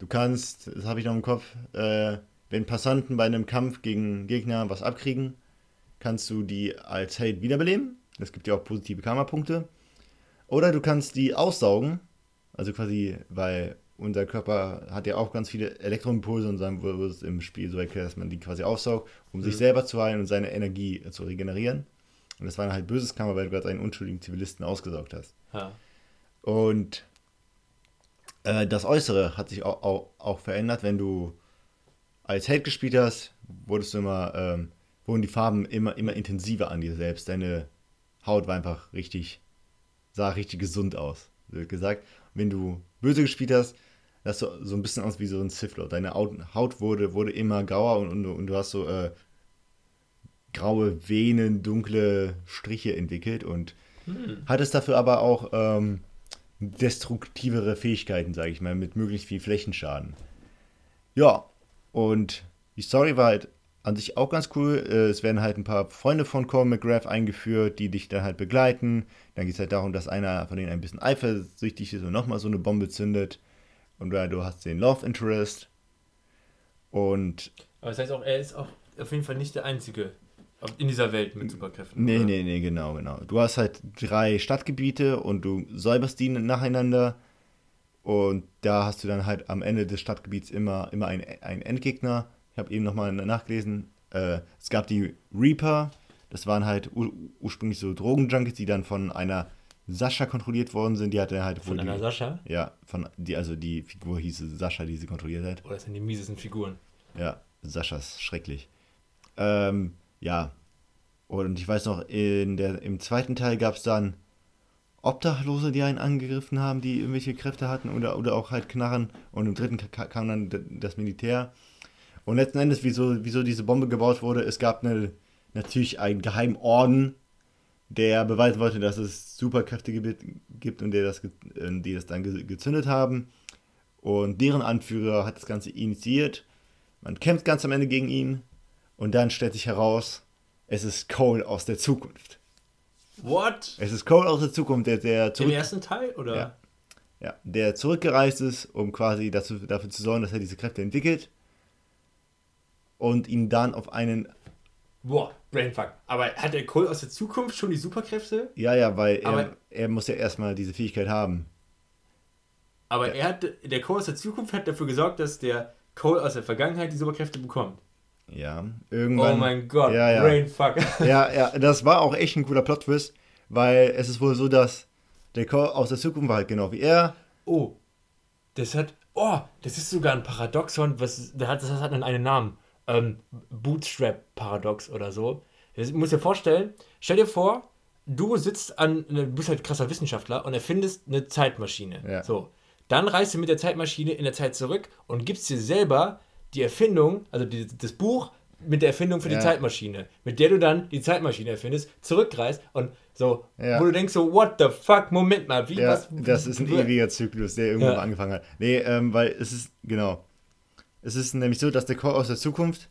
du kannst, das habe ich noch im Kopf, äh, wenn Passanten bei einem Kampf gegen Gegner was abkriegen, kannst du die als Held wiederbeleben. Das gibt dir auch positive Karma-Punkte. Oder du kannst die aussaugen, also quasi, weil unser Körper hat ja auch ganz viele Elektroimpulse und dann wird es im Spiel so erklärt, dass man die quasi aussaugt, um mhm. sich selber zu heilen und seine Energie zu regenerieren. Und das war halt böses Karma, weil du gerade einen unschuldigen Zivilisten ausgesaugt hast. Ja. Und äh, das Äußere hat sich auch, auch, auch, verändert. Wenn du als Held gespielt hast, wurdest du immer, ähm, wurden die Farben immer, immer intensiver an dir selbst. Deine Haut war einfach richtig, sah richtig gesund aus, wird gesagt. wenn du böse gespielt hast, das so, so ein bisschen aus wie so ein Sith Lord. Deine Haut wurde, wurde immer grauer und, und, und du hast so äh, graue Venen, dunkle Striche entwickelt und hm. hat es dafür aber auch ähm, destruktivere Fähigkeiten, sage ich mal, mit möglichst viel Flächenschaden. Ja, und die Story war halt an sich auch ganz cool. Äh, es werden halt ein paar Freunde von Cole McGrath eingeführt, die dich dann halt begleiten. Dann geht es halt darum, dass einer von denen ein bisschen eifersüchtig ist und nochmal so eine Bombe zündet. Und du hast den Love Interest. Und. Aber das heißt auch, er ist auch auf jeden Fall nicht der Einzige, in dieser Welt mit Superkräften. Nee, oder? nee, nee, genau, genau. Du hast halt drei Stadtgebiete und du säuberst die nacheinander. Und da hast du dann halt am Ende des Stadtgebiets immer, immer einen, einen Endgegner. Ich habe eben nochmal nachgelesen. Äh, es gab die Reaper. Das waren halt ur ursprünglich so Drogenjunkies, die dann von einer Sascha kontrolliert worden sind. Die hatte halt Von einer die, Sascha? Ja, von die, also die Figur hieß Sascha, die sie kontrolliert hat. Oh, das sind die miesesten Figuren. Ja, Sascha ist schrecklich. Ähm, ja. Und ich weiß noch, in der, im zweiten Teil gab es dann Obdachlose, die einen angegriffen haben, die irgendwelche Kräfte hatten oder, oder auch halt Knarren. Und im dritten kam dann das Militär. Und letzten Endes, wieso, wieso diese Bombe gebaut wurde, es gab eine, natürlich einen geheimen Orden, der beweisen wollte, dass es Superkräfte gibt und der das, die das dann gezündet haben. Und deren Anführer hat das Ganze initiiert. Man kämpft ganz am Ende gegen ihn. Und dann stellt sich heraus, es ist Cole aus der Zukunft. What? Es ist Cole aus der Zukunft, der, der Im zurück, ersten Teil, oder? Ja. ja, der zurückgereist ist, um quasi dazu, dafür zu sorgen, dass er diese Kräfte entwickelt und ihn dann auf einen, Boah, Brainfuck. Aber hat der Cole aus der Zukunft schon die Superkräfte? ja, ja, weil er, Aber- er muss ja erstmal diese Fähigkeit haben. Aber er hat, der Cole aus der Zukunft hat dafür gesorgt, dass der Cole aus der Vergangenheit die Superkräfte bekommt. Ja, Oh irgendwann. mein Gott, Ja, ja. Brainfuck. Ja, ja, das war auch echt ein cooler Plot-Twist, weil es ist wohl so, dass der Cole aus der Zukunft war halt genau wie er. Oh, das hat, oh, das ist sogar ein Paradoxon, was, das hat, das hat einen Namen. Ähm, Bootstrap-Paradox oder so. Das muss dir vorstellen, stell dir vor, du sitzt an, ne, du bist halt krasser Wissenschaftler und erfindest eine Zeitmaschine. Ja. So, dann reist du mit der Zeitmaschine in der Zeit zurück und gibst dir selber die Erfindung, also die, das Buch mit der Erfindung für Ja. die Zeitmaschine, mit der du dann die Zeitmaschine erfindest, zurückreist und so, Ja. wo du denkst so, what the fuck, Moment mal, wie, Ja, was? das ist ein ewiger Zyklus, der mal angefangen hat. Nee, ähm, weil es ist, genau. Es ist nämlich so, dass der Cole aus der Zukunft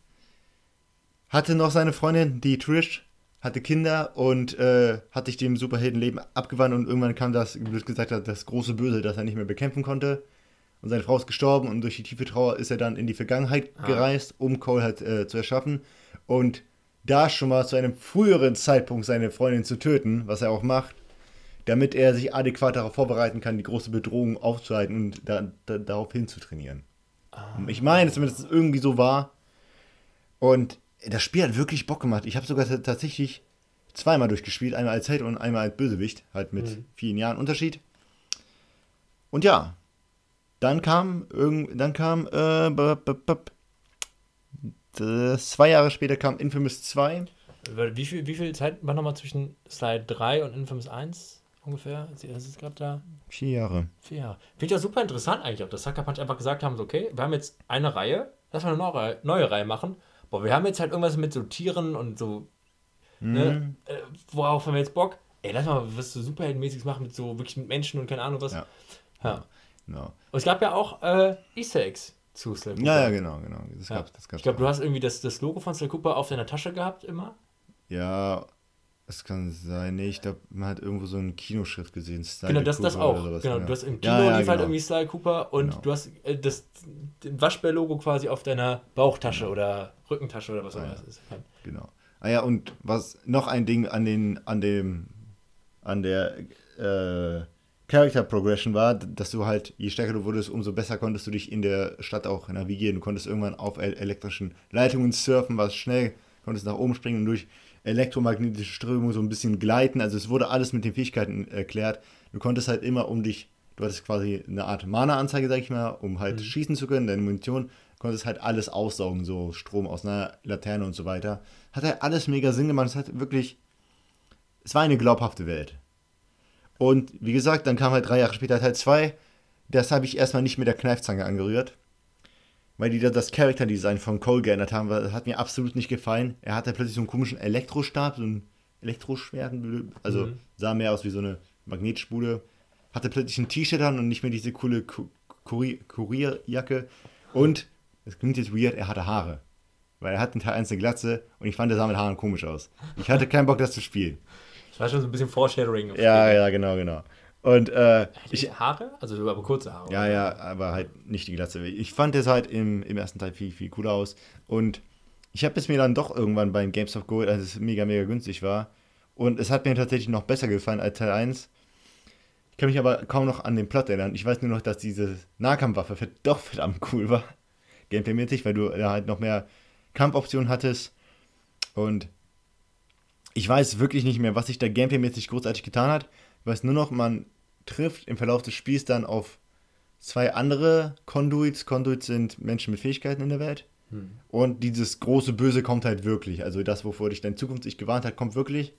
hatte noch seine Freundin, die Trish, hatte Kinder und äh, hat sich dem Superheldenleben abgewandt und irgendwann kam das, wie du gesagt hast, das große Böse, das er nicht mehr bekämpfen konnte. Und seine Frau ist gestorben und durch die tiefe Trauer ist er dann in die Vergangenheit Ah. gereist, um Cole halt äh, zu erschaffen. Und da schon mal zu einem früheren Zeitpunkt seine Freundin zu töten, was er auch macht, damit er sich adäquat darauf vorbereiten kann, die große Bedrohung aufzuhalten und da, da, darauf hinzutrainieren. Ich meine, zumindest dass es irgendwie so war. Und das Spiel hat wirklich Bock gemacht. Ich habe sogar tatsächlich zweimal durchgespielt, einmal als Held und einmal als Bösewicht, halt mit Mhm. vielen Jahren Unterschied. Und ja, dann kam irgend, dann kam äh, b- b- b- das, zwei Jahre später kam Infamous 2. Wie viel, wie viel Zeit war nochmal zwischen Slide 3 und Infamous 1 ungefähr? Das ist gerade da. Vier Jahre. Vier Jahre. Finde ich auch super interessant eigentlich, auch, dass Sucker Punch einfach gesagt haben, so, okay, wir haben jetzt eine Reihe, lass mal eine neue, Reihe- neue Reihe machen. Boah, wir haben jetzt halt irgendwas mit so Tieren und so, ne, äh, worauf haben wir jetzt Bock? Ey, lass mal was so superheldenmäßiges machen mit so wirklich mit Menschen und keine Ahnung was. Ja. Ja. Genau. Und es gab ja auch äh, Easter Eggs zu Slay Cooper. Ja, ja, genau, genau. Das Ja. gab's, das gab's Ich glaube, auch. du hast irgendwie das, das Logo von Slay Cooper auf deiner Tasche gehabt immer. Ja, es kann sein. Nee, ich glaube, man hat irgendwo so eine Kinoschrift gesehen. Sly Genau, das, das Cooper auch. oder sowas, genau, ja. du hast im Kino Ja, ja, lief halt genau. irgendwie Sly Cooper und Genau. du hast äh, das Waschbär-Logo quasi auf deiner Bauchtasche oder Rückentasche oder was auch immer das ist. Genau. Ah ja, und was noch ein Ding an den, an dem, an der äh, Character Progression war, dass du halt, je stärker du wurdest, umso besser konntest du dich in der Stadt auch navigieren. Du konntest irgendwann auf el elektrischen Leitungen surfen, warst schnell, konntest nach oben springen und durch elektromagnetische Strömung so ein bisschen gleiten. Also es wurde alles mit den Fähigkeiten erklärt. Du konntest halt immer um dich, du hattest quasi eine Art Mana-Anzeige, sag ich mal, um halt schießen zu können, deine Munition, konntest halt alles aussaugen, so Strom aus einer Laterne und so weiter. Hat halt alles mega Sinn gemacht. Es hat wirklich, es war eine glaubhafte Welt. Und wie gesagt, dann kam halt drei Jahre später Teil 2. Das habe ich erstmal nicht mit der Kneifzange angerührt. Weil die da das Character-Design von Cole geändert haben. weil Das hat mir absolut nicht gefallen. Er hatte plötzlich so einen komischen Elektrostab, so ein Elektroschwert. Also Mhm. sah mehr aus wie so eine Magnetspule. Hatte plötzlich ein T-Shirt an und nicht mehr diese coole Ku- Kurier Kurierjacke. Und, das klingt jetzt weird, er hatte Haare. Weil er hat in Teil 1 eine Glatze und ich fand, der sah mit Haaren komisch aus. Ich hatte keinen Bock, das zu spielen. Das war schon so ein bisschen Foreshadowing. Ja, ja, genau, genau. Und äh, ich, Haare? Also aber kurze Haare. ja, ja, aber halt nicht die Glatze. Ich fand das halt im, im ersten Teil viel, viel cooler aus. Und ich habe es mir dann doch irgendwann beim GameStop geholt, als es mega, mega günstig war. Und es hat mir tatsächlich noch besser gefallen als Teil 1. Ich kann mich aber kaum noch an den Plot erinnern. Ich weiß nur noch, dass diese Nahkampfwaffe doch verdammt cool war. Gameplay-mäßig, weil du da halt noch mehr Kampfoptionen hattest. Und ich weiß wirklich nicht mehr, was sich da gameplay-mäßig großartig getan hat. Ich weiß nur noch, man trifft im Verlauf des Spiels dann auf zwei andere Conduits. Conduits sind Menschen mit Fähigkeiten in der Welt. Hm. Und dieses große Böse kommt halt wirklich. Also das, wovor dich dein Zukunft sich gewarnt hat, kommt wirklich.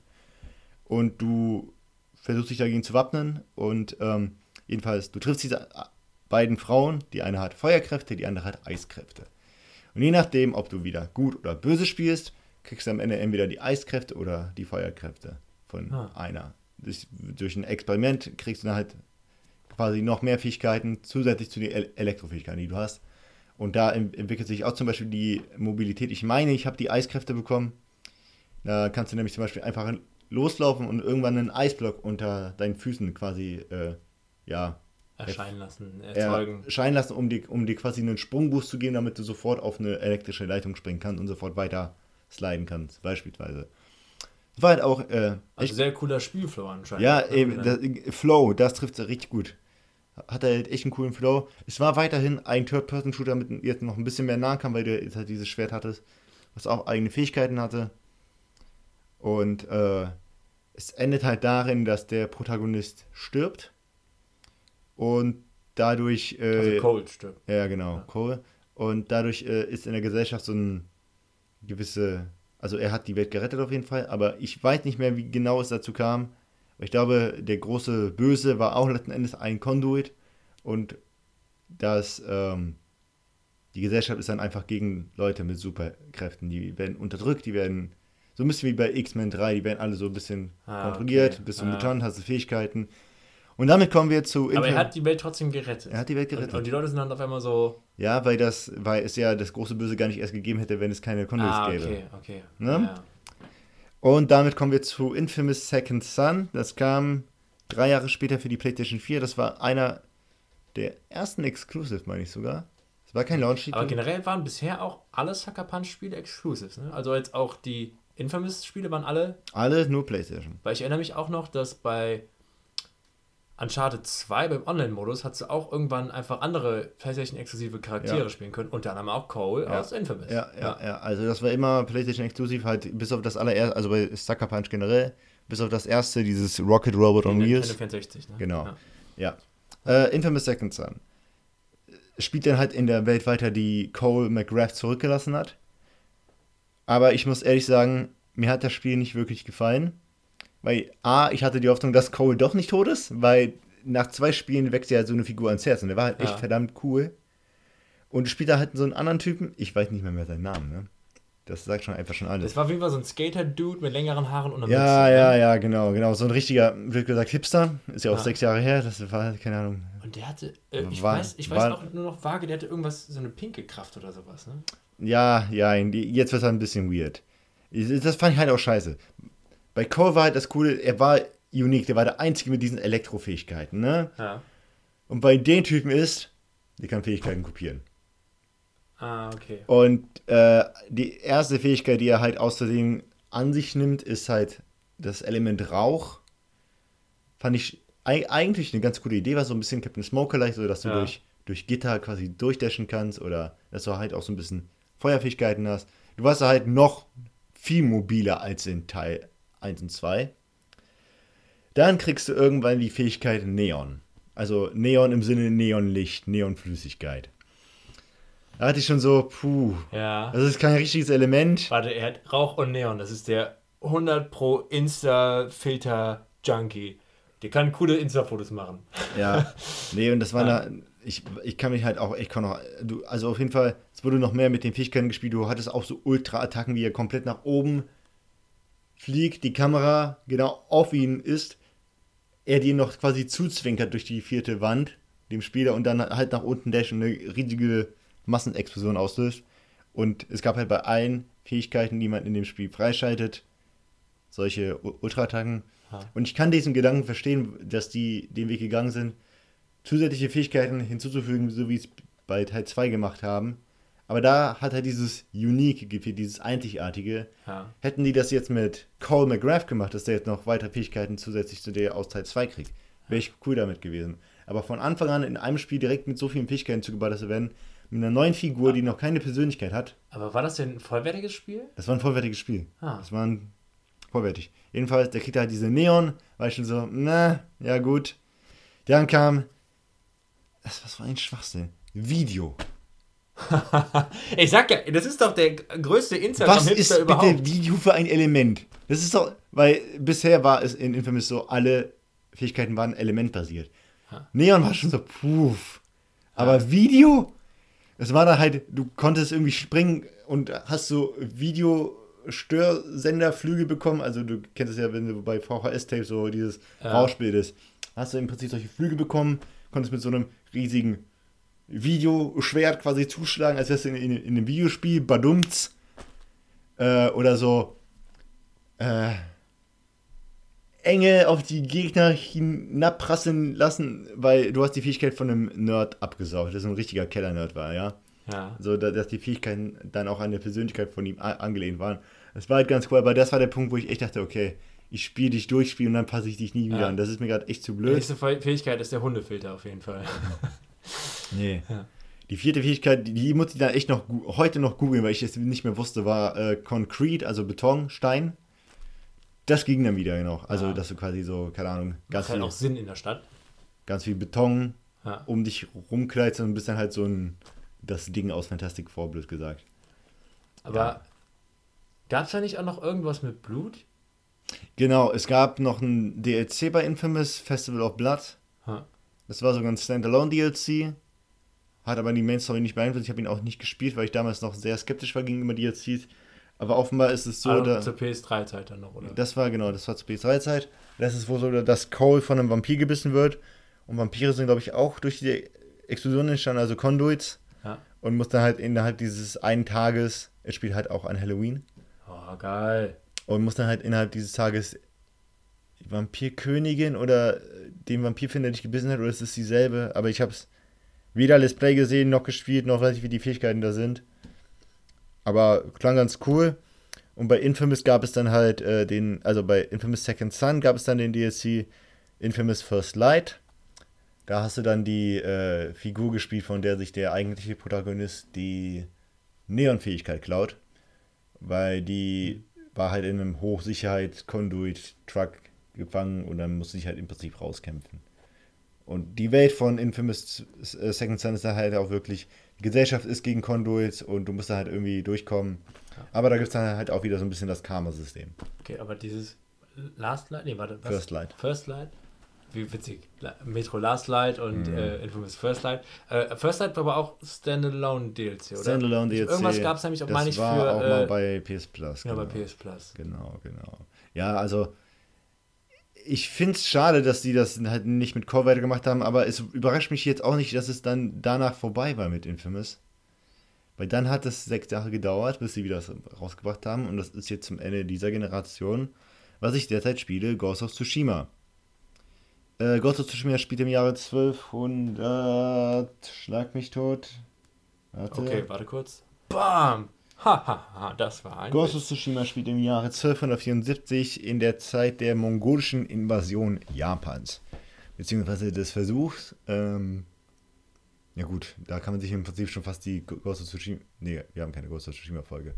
Und du versuchst dich dagegen zu wappnen. Und ähm, jedenfalls, du triffst diese äh, beiden Frauen. Die eine hat Feuerkräfte, die andere hat Eiskräfte. Und je nachdem, ob du wieder gut oder böse spielst, kriegst du am Ende entweder die Eiskräfte oder die Feuerkräfte von Ah. einer. Durch, durch ein Experiment kriegst du dann halt quasi noch mehr Fähigkeiten zusätzlich zu den El Elektrofähigkeiten, die du hast. Und da ent- entwickelt sich auch zum Beispiel die Mobilität. Ich meine, ich habe die Eiskräfte bekommen. Da kannst du nämlich zum Beispiel einfach loslaufen und irgendwann einen Eisblock unter deinen Füßen quasi, äh, ja. Erscheinen lassen, erzeugen. Erscheinen lassen, um dir, um dir quasi einen Sprungboost zu geben, damit du sofort auf eine elektrische Leitung springen kannst und sofort weiter sliden kannst, beispielsweise. War halt auch. Äh, also sehr cooler Spielflow anscheinend. Ja, eben, das, Flow, das trifft richtig gut. Hat er halt echt einen coolen Flow. Es war weiterhin ein Third-Person-Shooter mit jetzt noch ein bisschen mehr Nahkampf, weil du jetzt halt dieses Schwert hattest, was auch eigene Fähigkeiten hatte. Und äh, es endet halt darin, dass der Protagonist stirbt. Und dadurch. Äh, also Cole stirbt. Ja, genau, ja. Cole. Und dadurch äh, ist in der Gesellschaft so ein gewisse also er hat die Welt gerettet auf jeden Fall, aber ich weiß nicht mehr, wie genau es dazu kam. Ich glaube, der große Böse war auch letzten Endes ein Conduit und das, ähm, die Gesellschaft ist dann einfach gegen Leute mit Superkräften. Die werden unterdrückt, die werden so ein bisschen wie bei X-Men 3, die werden alle so ein bisschen ah, kontrolliert, okay. bist du ah. Mutant, hast du Fähigkeiten. Und damit kommen wir zu. Aber er hat die Welt trotzdem gerettet. Er hat die Welt gerettet. Und, und, die Leute sind dann auf einmal so. Ja, weil das, weil es ja das große Böse gar nicht erst gegeben hätte, wenn es keine Conduits ah, okay, gäbe. okay. Ne? Ja. Und damit kommen wir zu Infamous Second Son. Das kam drei Jahre später für die PlayStation 4. Das war einer der ersten Exclusive, meine ich sogar. Es war kein Launch-Titel. Aber generell waren bisher auch alle Sucker Punch-Spiele Exclusives. Ne? Also jetzt auch die Infamous-Spiele waren alle. Alle nur PlayStation. Weil ich erinnere mich auch noch, dass bei Uncharted 2 beim Online-Modus hast du auch irgendwann einfach andere PlayStation-exklusive Charaktere ja. spielen können, unter anderem auch Cole ja. aus Infamous. Ja, ja, ja, also das war immer PlayStation-exklusiv, halt bis auf das allererste, also bei Sucker Punch generell, bis auf das erste, dieses Rocket Robot on Wheels. 64, ne? Genau, ja. ja. Äh, Infamous Second Son spielt dann halt in der Welt weiter, die Cole McGrath zurückgelassen hat. Aber ich muss ehrlich sagen, mir hat das Spiel nicht wirklich gefallen. Weil A, ich hatte die Hoffnung, dass Cole doch nicht tot ist, weil nach zwei Spielen wächst ja so eine Figur ans Herz und der war halt echt ja. verdammt cool. Und da halt so einen anderen Typen, ich weiß nicht mehr mehr seinen Namen, ne? Das sagt schon einfach schon alles. Das war auf jeden Fall so ein Skater-Dude mit längeren Haaren und einer Ja, Mütze, ja, ne? ja, genau, genau. So ein richtiger, wird gesagt, Hipster. Ist ja auch ja. sechs Jahre her, das war, keine Ahnung. Und der hatte, äh, ich war, weiß, ich war, weiß auch nur noch vage, der hatte irgendwas, so eine pinke Kraft oder sowas, ne? Ja, ja, jetzt wird es halt ein bisschen weird. Das fand ich halt auch scheiße. Bei Cole war halt das Coole, er war unique, der war der Einzige mit diesen Elektrofähigkeiten, ne? Ja. Und bei den Typen ist, der kann Fähigkeiten kopieren. Ah, okay. Und äh, die erste Fähigkeit, die er halt außerdem an sich nimmt, ist halt das Element Rauch. Fand ich eigentlich eine ganz coole Idee, war so ein bisschen Captain Smoker leicht, so dass du ja. durch, durch Gitter quasi durchdashen kannst oder dass du halt auch so ein bisschen Feuerfähigkeiten hast. Du warst halt noch viel mobiler als in Teil 1 und 2. Dann kriegst du irgendwann die Fähigkeit Neon. Also Neon im Sinne Neonlicht, Neonflüssigkeit. Da hatte ich schon so, puh. Ja. Das ist kein richtiges Element. Warte, er hat Rauch und Neon. Das ist der 100 Pro Insta-Filter-Junkie. Der kann coole Insta-Fotos machen. Ja. Nee, und das war ja. da. Ich, ich kann mich halt auch, ich kann noch, du, also auf jeden Fall, es wurde noch mehr mit den Fähigkeiten gespielt. Du hattest auch so Ultra-Attacken, wie er komplett nach oben fliegt, die Kamera genau auf ihn ist, er die noch quasi zuzwinkert durch die vierte Wand, dem Spieler, und dann halt nach unten dash und eine riesige Massenexplosion auslöst. Und es gab halt bei allen Fähigkeiten, die man in dem Spiel freischaltet, solche Ultra-Attacken. Und ich kann diesen Gedanken verstehen, dass die den Weg gegangen sind, zusätzliche Fähigkeiten hinzuzufügen, so wie es bei Teil 2 gemacht haben, aber da hat er dieses Unique gefehlt, dieses Einzigartige. Ja. Hätten die das jetzt mit Cole McGrath gemacht, dass der jetzt noch weitere Fähigkeiten zusätzlich zu der aus Teil 2 kriegt, wäre ich cool damit gewesen. Aber von Anfang an in einem Spiel direkt mit so vielen Fähigkeiten zugebaut zu werden, mit einer neuen Figur, die noch keine Persönlichkeit hat. Aber war das denn ein vollwertiges Spiel? Das war ein vollwertiges Spiel. Ah. Das war ein vollwertig. Jedenfalls, der kriegt halt diese Neon, war ich schon so, na, ja gut. Dann kam, das, was war ein Schwachsinn? Video. ich sag ja, das ist doch der größte Instagram-Hipster überhaupt. Was ist bitte Video für ein Element? Das ist doch, weil bisher war es in Infamous so, alle Fähigkeiten waren elementbasiert. Ha. Neon war schon so, puh. Aber ha. Video? Es war da halt, du konntest irgendwie springen und hast so Video-Störsenderflügel bekommen. Also du kennst es ja, wenn du bei VHS-Tape so dieses ja. Rauschbildest. Hast du im Prinzip solche Flügel bekommen, konntest mit so einem riesigen Videoschwert quasi zuschlagen, als wärst du in, in, in einem Videospiel, badumts. Äh, oder so, äh, Enge auf die Gegner hinabprasseln lassen, weil du hast die Fähigkeit von einem Nerd abgesaugt, das ein richtiger Keller-Nerd war, ja. Ja. So, da- dass die Fähigkeiten dann auch an der Persönlichkeit von ihm angelehnt waren. Das war halt ganz cool, aber das war der Punkt, wo ich echt dachte, okay, ich spiele dich durch, spiele und dann passe ich dich nie wieder Ja. an. Das ist mir gerade echt zu Die blöd. nächste Fäh- Fähigkeit ist der Hundefilter auf jeden Fall. Nee. Ja. Die vierte Fähigkeit, die, muss ich dann echt noch heute noch googeln, weil ich es nicht mehr wusste, war äh, Concrete, also Beton, Stein. Das ging dann wieder noch. Also, Ja. dass du quasi so, keine Ahnung, ganz halt viel, auch Sinn in der Stadt. ganz viel Beton Ja. um dich rumkleidest und bist dann halt so ein, das Ding aus Fantastic Four, blöd gesagt. Aber Ja. gab es da nicht auch noch irgendwas mit Blut? Genau, es gab noch ein DLC bei Infamous, Festival of Blood. Das war sogar ein Standalone-DLC. Hat aber die Main Story nicht beeinflusst. Ich habe ihn auch nicht gespielt, weil ich damals noch sehr skeptisch war gegenüber DLCs. Aber offenbar ist es so, also da, zur PS3-Zeit dann noch, oder? das war genau, das war zur PS3-Zeit. Das ist wohl so, dass Cole von einem Vampir gebissen wird. Und Vampire sind, glaube ich, auch durch die Explosion entstanden, also Conduits. Ja. Und muss dann halt innerhalb dieses einen Tages, es spielt halt auch an Halloween, Oh, geil. und muss dann halt innerhalb dieses Tages die Vampirkönigin oder äh, den Vampirfinder, der dich gebissen hat, oder ist es dieselbe? Aber ich habe es weder Let's Play gesehen, noch gespielt, noch weiß ich, wie die Fähigkeiten da sind. Aber klang ganz cool. Und bei Infamous gab es dann halt äh, den, also bei Infamous Second Son gab es dann den DLC Infamous First Light. Da hast du dann die äh, Figur gespielt, von der sich der eigentliche Protagonist die Neon-Fähigkeit klaut. Weil die war halt in einem Hochsicherheit-Conduit-Truck gefangen und dann musste sich halt im Prinzip rauskämpfen. Und die Welt von Infamous äh, Second Son ist da halt auch wirklich, die Gesellschaft ist gegen Conduits und du musst da halt irgendwie durchkommen. Aber da gibt es dann halt auch wieder so ein bisschen das Karma-System. Okay, aber dieses Last Light, nee, warte, was? First Light. First Light? Wie witzig. Metro Last Light und Mhm. äh, Infamous First Light. Äh, First Light war aber auch Standalone DLC, oder? Standalone DLC. Irgendwas gab es nämlich auch, meine ich, war für. auch äh, mal bei PS Plus. ja, bei genau. PS Plus. Genau, genau. Ja, also ich finde es schade, dass die das halt nicht mit Core weitergemacht haben, aber es überrascht mich jetzt auch nicht, dass es dann danach vorbei war mit Infamous. Weil dann hat es sechs Jahre gedauert, bis sie wieder rausgebracht haben und das ist jetzt zum Ende dieser Generation, was ich derzeit spiele, Ghost of Tsushima. Äh, Ghost of Tsushima spielt im Jahre 1200, schlag mich tot. Warte. Okay, warte kurz. Bam! Ha, ha, ha, das war ein. Ghost of Tsushima spielt im Jahre 1274 in der Zeit der mongolischen Invasion Japans. Beziehungsweise des Versuchs. Ähm, ja gut, da kann man sich im Prinzip schon fast die Ghost of Tsushima... Nee, wir haben keine Ghost of Tsushima-Folge.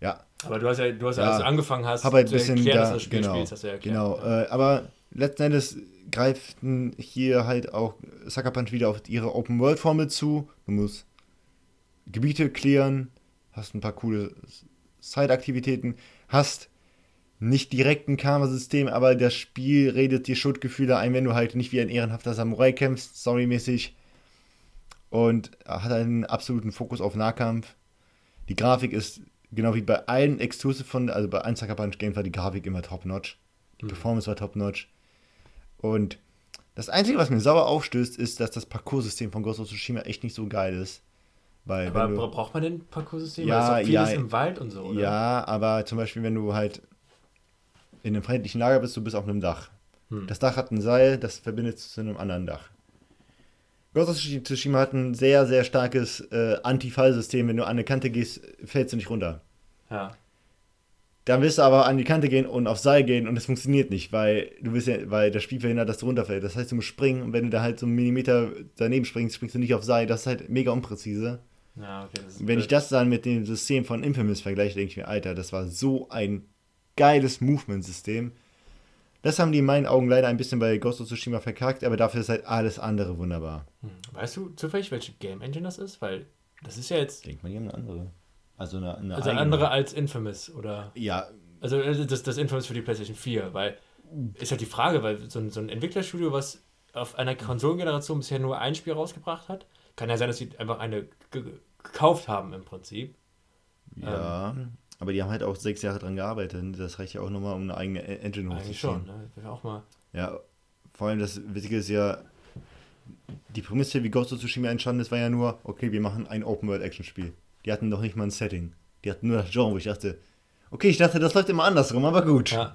Ja, Aber du hast ja, du hast ja, Ja, als du angefangen hast, habe ein zu bisschen erklären, dass da, du das Spiel genau, spielst, hast du ja erklärt. genau. Ja. Äh, aber letzten Endes greifen hier halt auch Sucker Punch wieder auf ihre Open-World-Formel zu. Du musst Gebiete klären, hast ein paar coole Side-Aktivitäten, hast nicht direkt ein Karma-System, aber das Spiel redet dir Schuldgefühle ein, wenn du halt nicht wie ein ehrenhafter Samurai kämpfst, storymäßig. Und hat einen absoluten Fokus auf Nahkampf. Die Grafik ist, genau wie bei allen Exclusive von, also bei allen Sucker Punch Games war die Grafik immer top-notch. Die Mhm. Performance war top-notch. Und das Einzige, was mir sauer aufstößt, ist, dass das Parcours-System von Ghost of Tsushima echt nicht so geil ist. Weil Aber du, bra- braucht man den Parcours-System? Ja, Weil es ist vieles ja. im Wald und so, oder? Ja, aber zum Beispiel, wenn du halt in einem feindlichen Lager bist, du bist auf einem Dach. Hm. Das Dach hat ein Seil, das verbindet zu einem anderen Dach. Ghost of Tsushima hat ein sehr, sehr starkes äh, Anti-Fall-System. Wenn du an eine Kante gehst, fällst du nicht runter. Ja. Dann willst du aber an die Kante gehen und aufs Seil gehen und es funktioniert nicht, weil du willst ja, weil das Spiel verhindert, dass du runterfällst. Das heißt, du musst springen und wenn du da halt so einen Millimeter daneben springst, springst du nicht aufs Seil. Das ist halt mega unpräzise. Ja, okay. Das ist Und wenn ich das dann mit dem System von Infamous vergleiche, denke ich mir, Alter, das war so ein geiles Movement-System. Das haben die in meinen Augen leider ein bisschen bei Ghost of Tsushima verkackt, aber dafür ist halt alles andere wunderbar. Hm. Weißt du zufällig, welche Game Engine das ist? Weil das ist ja jetzt Denkt man, die haben eine andere. Also eine, eine also eigene. andere als Infamous, oder? Ja, Also äh, das, das Infamous für die PlayStation 4, weil ist halt die Frage, weil so ein, so ein Entwicklerstudio, was auf einer Konsolengeneration bisher nur ein Spiel rausgebracht hat, kann ja sein, dass sie einfach eine gekauft haben im Prinzip. ja. Ähm. aber die haben halt auch sechs Jahre dran gearbeitet. Das reicht ja auch nochmal, um eine eigene E- Engine Eigentlich hochzuziehen. schon, ne? Wäre auch mal. Ja, vor allem das Witzige ist ja, die Prämisse, wie Ghost of Tsushima entstanden ist, war ja nur, okay, wir machen ein Open-World-Action-Spiel. Die hatten doch nicht mal ein Setting. Die hatten nur das Genre, wo ich dachte, okay, ich dachte, das läuft immer andersrum, aber gut. Ja.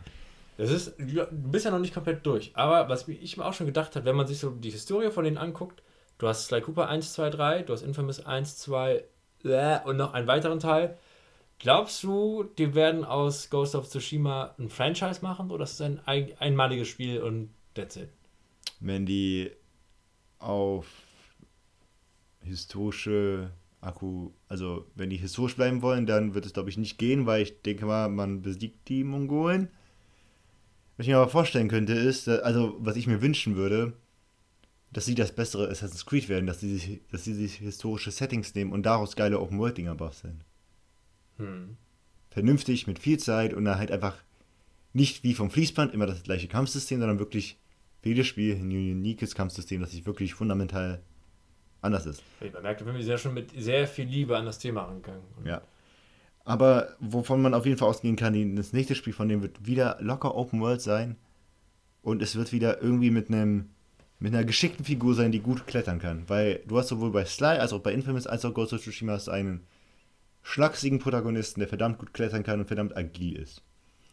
Das ist, du bist ja noch nicht komplett durch. Aber was ich mir auch schon gedacht habe, wenn man sich so die Historie von denen anguckt, du hast Sly Cooper 1, 2, 3, du hast Infamous 1, 2 äh, und noch einen weiteren Teil. Glaubst du, die werden aus Ghost of Tsushima ein Franchise machen oder ist es ein ein einmaliges Spiel und that's it? Wenn die auf historische Akku, also wenn die historisch bleiben wollen, dann wird es glaube ich nicht gehen, weil ich denke mal, man besiegt die Mongolen. Was ich mir aber vorstellen könnte, ist, also was ich mir wünschen würde, dass sie das bessere Assassin's Creed werden, dass sie sich, dass sie sich historische Settings nehmen und daraus geile Open World Dinger basteln. Hm. Vernünftig, mit viel Zeit und dann halt einfach nicht wie vom Fließband immer das gleiche Kampfsystem, sondern wirklich für jedes Spiel ein uniques Kampfsystem, das sich wirklich fundamental anders ist. Man merkt, wir sind ja schon mit sehr viel Liebe an das Thema rangegangen. Ja. Aber wovon man auf jeden Fall ausgehen kann, das nächste Spiel von dem wird wieder locker Open World sein. Und es wird wieder irgendwie mit einem mit einer geschickten Figur sein, die gut klettern kann. Weil du hast sowohl bei Sly als auch bei Infamous als auch Ghost of Tsushima hast einen schlagsigen Protagonisten, der verdammt gut klettern kann und verdammt agil ist.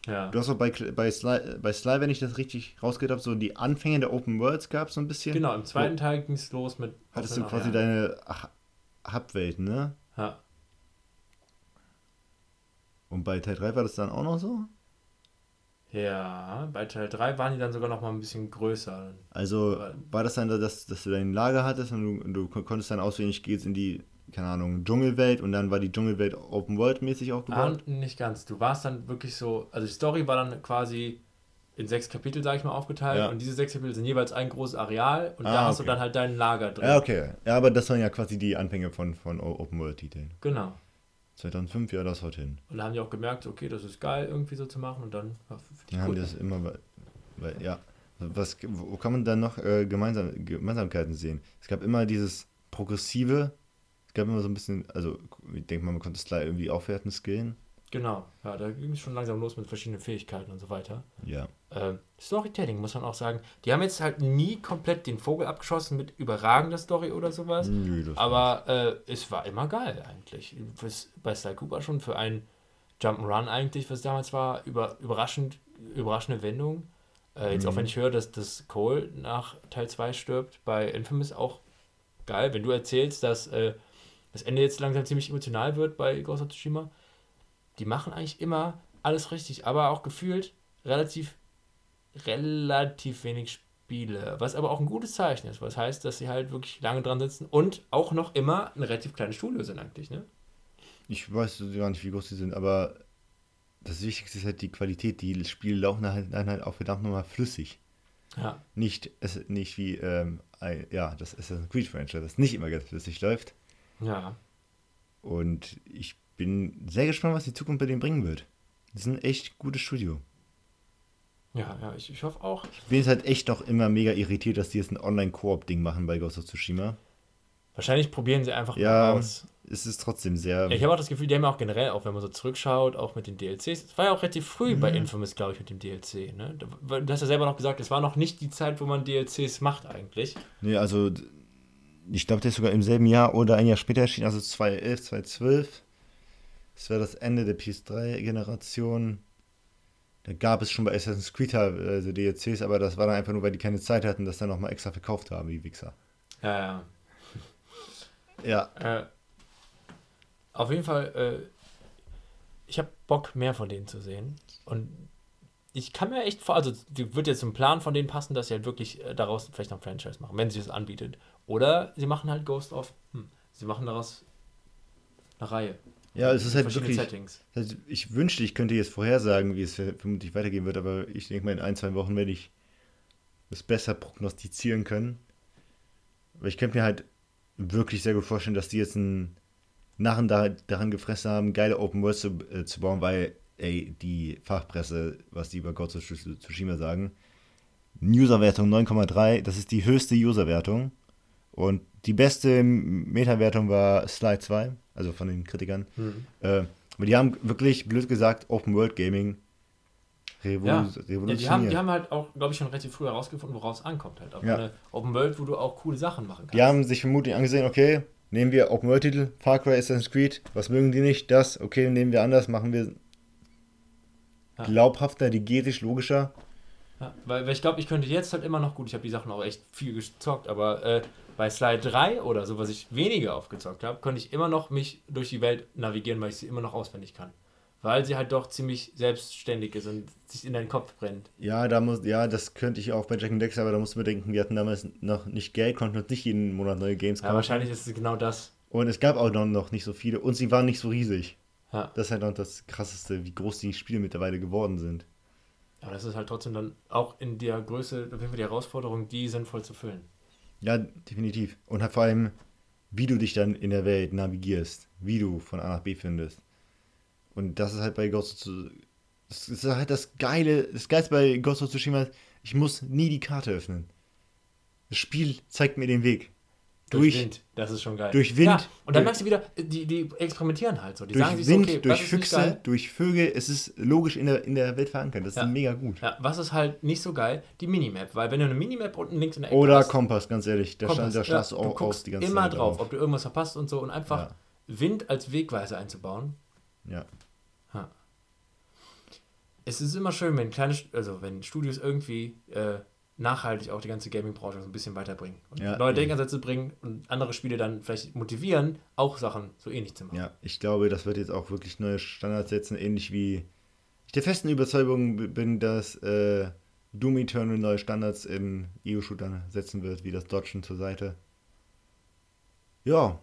Ja. Du hast auch bei, bei, Sly, bei Sly, wenn ich das richtig rausgehört habe, so die Anfänge der Open Worlds gab so ein bisschen. Genau, im zweiten Teil ging es los mit. Hattest du quasi deine Hubwelt, ne? Ja. Und bei Teil 3 war das dann auch noch so? Ja, bei Teil 3 waren die dann sogar noch mal ein bisschen größer. Also war das dann, dass, dass du dein Lager hattest und du, und du konntest dann auswählen, ich gehe jetzt in die, keine Ahnung, Dschungelwelt und dann war die Dschungelwelt Open World mäßig aufgebaut? Ah, nicht ganz. Du warst dann wirklich so, also die Story war dann quasi in sechs Kapitel, sag ich mal, aufgeteilt Ja. und diese sechs Kapitel sind jeweils ein großes Areal und Ah, da hast du dann halt dein Lager drin. Ja, okay. Ja, aber das waren ja quasi die Anfänge von, von Open World Titeln. Genau. 2005, ja, das haut hin. Und da haben die auch gemerkt, okay, das ist geil irgendwie so zu machen und dann ja, haben die das immer, weil, weil ja. Was, wo kann man dann noch äh, Gemeinsam, Gemeinsamkeiten sehen? Es gab immer dieses Progressive, es gab immer so ein bisschen, also ich denke mal, man konnte Sly irgendwie aufwerten, skillen. Genau, ja, da ging es schon langsam los mit verschiedenen Fähigkeiten und so weiter. Ja. Ähm, Storytelling muss man auch sagen. Die haben jetzt halt nie komplett den Vogel abgeschossen mit überragender Story oder sowas. Nö, das Aber äh, es war immer geil eigentlich. Fürs, bei Sly Cooper schon für ein Jump'n'Run eigentlich, was damals war, über, überraschend, überraschende Wendung. Äh, jetzt auch wenn ich höre, dass, dass Cole nach Teil 2 stirbt, bei Infamous auch geil. Wenn du erzählst, dass äh, das Ende jetzt langsam ziemlich emotional wird bei Ghost of Tsushima, die machen eigentlich immer alles richtig, aber auch gefühlt relativ, relativ wenig Spiele. Was aber auch ein gutes Zeichen ist, was heißt, dass sie halt wirklich lange dran sitzen und auch noch immer ein relativ kleines Studio sind eigentlich, ne? Ich weiß gar nicht, wie groß die sind, aber das Wichtigste ist halt die Qualität. Die Spiele laufen halt, dann halt auch verdammt nochmal flüssig. Ja. Nicht, es, nicht wie, ähm, ein, ja, das Assassin's Creed Franchise, das nicht immer ganz flüssig läuft. Ja. Und ich bin sehr gespannt, was die Zukunft bei denen bringen wird. Die sind echt gutes Studio. Ja, ja, ich, ich hoffe auch. Ich bin jetzt halt echt noch immer mega irritiert, dass die jetzt ein Online-Koop-Ding machen bei Ghost of Tsushima. Wahrscheinlich probieren sie einfach Ja, mal aus. es ist trotzdem sehr. Ja, ich habe auch das Gefühl, die haben ja auch generell, auch wenn man so zurückschaut, auch mit den DLCs. Es war ja auch relativ früh bei Infamous, glaube ich, mit dem DLC. Ne? Du hast ja selber noch gesagt, es war noch nicht die Zeit, wo man DLCs macht eigentlich. Nee, also ich glaube, der ist sogar im selben Jahr oder ein Jahr später erschienen, also 2011, 2012. Das war das Ende der PS3-Generation. Da gab es schon bei Assassin's Creed also DLCs, aber das war dann einfach nur, weil die keine Zeit hatten, das dann nochmal extra verkauft haben, wie Wichser. Ja, ja. Ja, Äh, auf jeden Fall, äh, ich habe Bock, mehr von denen zu sehen. Und ich kann mir echt vor, also die wird jetzt zum Plan von denen passen, dass sie halt wirklich äh, daraus vielleicht noch ein Franchise machen, wenn sie es anbietet. Oder sie machen halt Ghost of, hm, sie machen daraus eine Reihe. Ja es ist halt wirklich. Settings. Also ich wünschte, ich könnte jetzt vorhersagen, wie es vermutlich weitergehen wird, aber ich denke mal, in ein, zwei Wochen werde ich es besser prognostizieren können. Aber ich könnte mir halt wirklich sehr gut vorstellen, dass die jetzt einen Narren da, daran gefressen haben, geile Open Worlds zu, äh, zu bauen, weil, ey, die Fachpresse, was die über Ghost of Tsushima sagen, Userwertung 9,3, das ist die höchste Userwertung. Und die beste Meta-Wertung war Slide 2, also von den Kritikern. Hm. Äh, aber die haben wirklich, blöd gesagt, Open World Gaming revolu Ja. Ja, revolutioniert. die, haben, die haben halt auch, glaube ich, schon relativ früh herausgefunden, woraus es ankommt. Halt. Auf Ja. eine Open World, wo du auch coole Sachen machen kannst. Die haben sich vermutlich angesehen, okay, nehmen wir Open World Titel, Far Cry, Assassin's Creed, was mögen die nicht? Das, okay, nehmen wir anders, machen wir. glaubhafter, digetisch, logischer. Ja, weil, weil ich glaube, ich könnte jetzt halt immer noch gut, ich habe die Sachen auch echt viel gezockt, aber äh, bei Slide 3 oder so, was ich weniger aufgezockt habe, könnte ich immer noch mich durch die Welt navigieren, weil ich sie immer noch auswendig kann. Weil sie halt doch ziemlich selbstständig ist und sich in deinen Kopf brennt. Ja, da muss, ja, das könnte ich auch bei Jack and Dex, aber da musst du bedenken, wir hatten damals noch nicht Geld, konnten uns nicht jeden Monat neue Games Ja, wahrscheinlich ist es genau das. Und es gab auch noch, noch nicht so viele und sie waren nicht so riesig. Ja. Das ist halt noch das Krasseste, wie groß die Spiele mittlerweile geworden sind. Aber das ist halt trotzdem dann auch in der Größe auf jeden Fall die Herausforderung, die sinnvoll zu füllen. Ja, definitiv. Und halt vor allem, wie du dich dann in der Welt navigierst, wie du von A nach B findest. Und das ist halt bei Ghost of das ist halt das Geile, das Geilste bei Ghost of Tsushima, ich muss nie die Karte öffnen. Das Spiel zeigt mir den Weg. Durch, Durch, Wind, das ist schon geil. durch Wind, Ja, und dann merkst du wieder, die, die experimentieren halt so. Die durch sagen sich so, Wind, okay, durch Füchse, durch Vögel, es ist logisch in der, in der Welt verankert. Das Ja. ist mega gut. Ja, was ist halt nicht so geil? Die Minimap. Weil wenn du eine Minimap unten links in der Ecke Oder hast, Kompass, ganz ehrlich. Da, Kompass, stand, da ja, du auch aus die ganze immer Zeit drauf, ob du irgendwas verpasst und so und einfach. Wind als Wegweiser einzubauen. Ja. Es ist immer schön, wenn kleine, also wenn Studios irgendwie äh, nachhaltig auch die ganze Gaming-Branche so ein bisschen weiterbringen und Ja, neue. Denkansätze bringen und andere Spiele dann vielleicht motivieren, auch Sachen so ähnlich zu machen. Ja, ich glaube, das wird jetzt auch wirklich neue Standards setzen, ähnlich wie ich der festen Überzeugung bin, dass äh, Doom Eternal neue Standards in EU-Shootern setzen wird, wie das Dodgen zur Seite. Ja.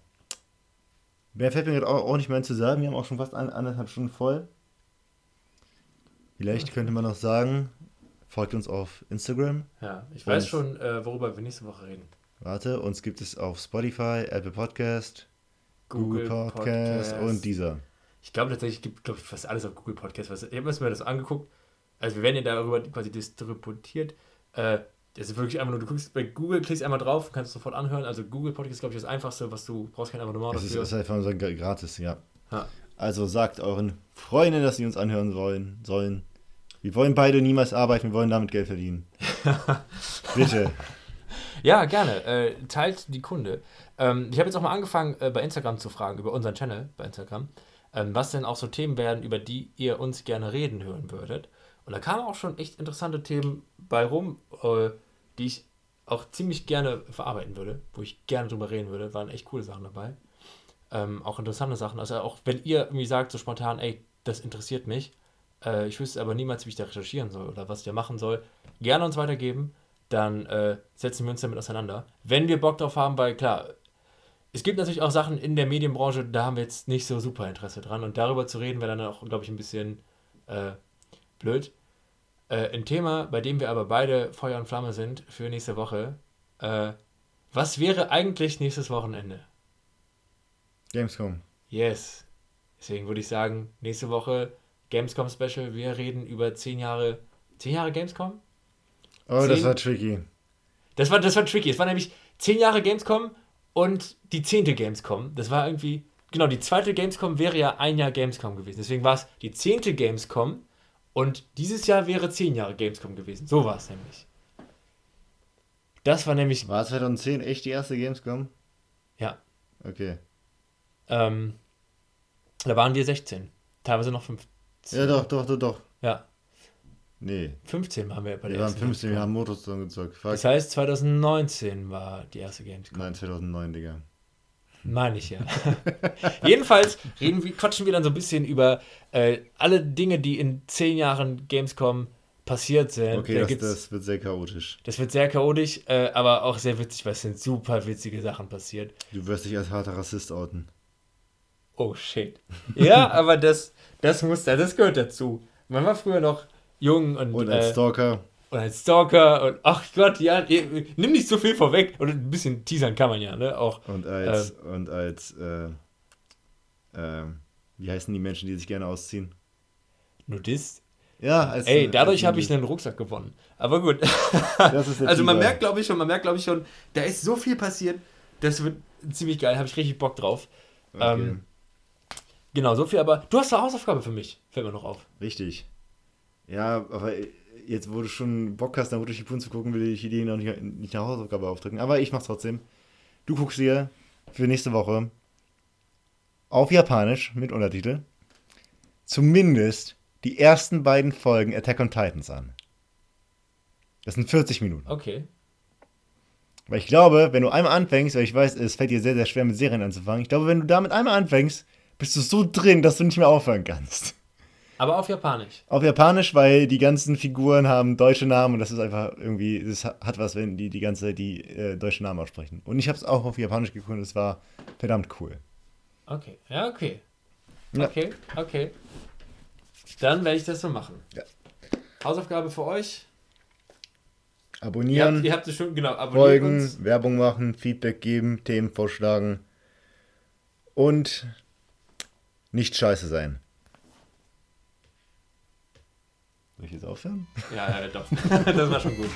Mehr fällt mir gerade auch, auch nicht mehr ein zu sagen. Wir haben auch schon fast ein, anderthalb Stunden voll. Vielleicht könnte man noch sagen, folgt uns auf Instagram. Ja, ich weiß schon, äh, worüber wir nächste Woche reden. Warte, uns gibt es auf Spotify, Apple Podcast, Google, Podcast, und dieser. Ich glaube tatsächlich, gibt glaube ich fast alles auf Google Podcast. Was, ich habe mir das angeguckt. Also wir werden ja darüber quasi distributiert. Äh, das ist wirklich einfach nur, du guckst bei Google, klickst einmal drauf, kannst es sofort anhören. Also Google Podcast ist, glaube ich, das Einfachste, was du brauchst kein Abonnement Das ist, dafür. ist einfach so gra- gratis, ja. Ja. Also sagt euren Freunden, dass sie uns anhören wollen, sollen. Wir wollen beide niemals arbeiten, wir wollen damit Geld verdienen. Bitte. Ja, gerne. Äh, teilt die Kunde. Ähm, ich habe jetzt auch mal angefangen, äh, bei Instagram zu fragen, über unseren Channel bei Instagram, ähm, was denn auch so Themen werden, über die ihr uns gerne reden hören würdet. Und da kamen auch schon echt interessante Themen bei rum, äh, die ich auch ziemlich gerne verarbeiten würde, wo ich gerne drüber reden würde. Waren echt coole Sachen dabei. Ähm, auch interessante Sachen. Also auch wenn ihr irgendwie sagt so spontan, ey, das interessiert mich, äh, ich wüsste aber niemals, wie ich da recherchieren soll oder was ich da machen soll, gerne uns weitergeben dann äh, setzen wir uns damit auseinander. Wenn wir Bock drauf haben, weil klar, es gibt natürlich auch Sachen in der Medienbranche, da haben wir jetzt nicht so super Interesse dran und darüber zu reden wäre dann auch, glaube ich, ein bisschen äh, blöd. Äh, ein Thema, bei dem wir aber beide Feuer und Flamme sind für nächste Woche. Äh, was wäre eigentlich nächstes Wochenende? Gamescom. Yes. Deswegen würde ich sagen, nächste Woche Gamescom Special. Wir reden über 10 Jahre. 10 Jahre Gamescom? Oh, das Zehn- war tricky. Das war, das war tricky. Es war nämlich 10 Jahre Gamescom und die 10. Gamescom. Das war irgendwie. Genau, die zweite Gamescom wäre ja ein Jahr Gamescom gewesen. Deswegen war es die 10. Gamescom und dieses Jahr wäre 10 Jahre Gamescom gewesen. So war es nämlich. Das war nämlich. War 2010 echt die erste Gamescom? Ja. Okay. Ähm, da waren wir 16. Teilweise noch 15. Ja, doch, doch, doch, doch. Ja, Nee. 15 waren wir bei der Wir waren ersten 15, wir haben Motorstorm gezockt. Fuck. Das heißt, 2019 war die erste Gamescom. Nein, 2009, Digga. Meine ich ja. Jedenfalls reden wir, quatschen wir dann so ein bisschen über äh, alle Dinge, die in zehn Jahren Gamescom passiert sind. Okay, da das, das wird sehr chaotisch. das wird sehr chaotisch, äh, aber auch sehr witzig, weil es sind super witzige Sachen passiert. Du wirst dich als harter Rassist outen. Oh shit. Ja, aber das, das muss da, das gehört dazu. Man war früher noch jung und, Und als äh, Stalker. und als Stalker und ach Gott, ja, nimm nicht so viel vorweg. Und ein bisschen teasern kann man ja, ne? Auch. Und als, und als, äh, ähm, wie heißen die Menschen, die sich gerne ausziehen? Nudist. Ja, als. Ey, dadurch als habe ich einen Rucksack gewonnen. Aber gut. Also man merkt, glaube ich schon, man merkt, glaube ich schon, da ist so viel passiert. Das wird ziemlich geil, habe ich richtig Bock drauf. Okay, ähm, Genau, so viel, aber du hast eine Hausaufgabe für mich, fällt mir noch auf. richtig. Ja, aber jetzt, wo du schon Bock hast, dann durch die Punkt zu gucken, will ich dir noch nicht, nicht eine Hausaufgabe aufdrücken. Aber ich mach's trotzdem. Du guckst dir für nächste Woche auf Japanisch mit Untertitel zumindest die ersten beiden Folgen Attack on Titans an. Das sind 40 Minuten. Okay. Weil ich glaube, wenn du einmal anfängst, weil ich weiß, es fällt dir sehr, sehr schwer mit Serien anzufangen, ich glaube, wenn du damit einmal anfängst, bist du so drin, dass du nicht mehr aufhören kannst. Aber auf Japanisch. Auf Japanisch, weil die ganzen Figuren haben deutsche Namen und das ist einfach irgendwie, das hat was, wenn die die ganze Zeit die äh, deutschen Namen aussprechen. Und ich habe es auch auf Japanisch geguckt und es war verdammt cool. Okay, ja, okay. Ja. Okay, okay. Dann werde ich das so machen. Ja. Hausaufgabe für euch. Ihr Abonnieren, habt, ihr habt es schon, genau, abonniert folgen, uns. Werbung machen, Feedback geben, Themen vorschlagen und nicht scheiße sein. Soll ich jetzt aufhören? Ja, ja, doch. das war schon gut.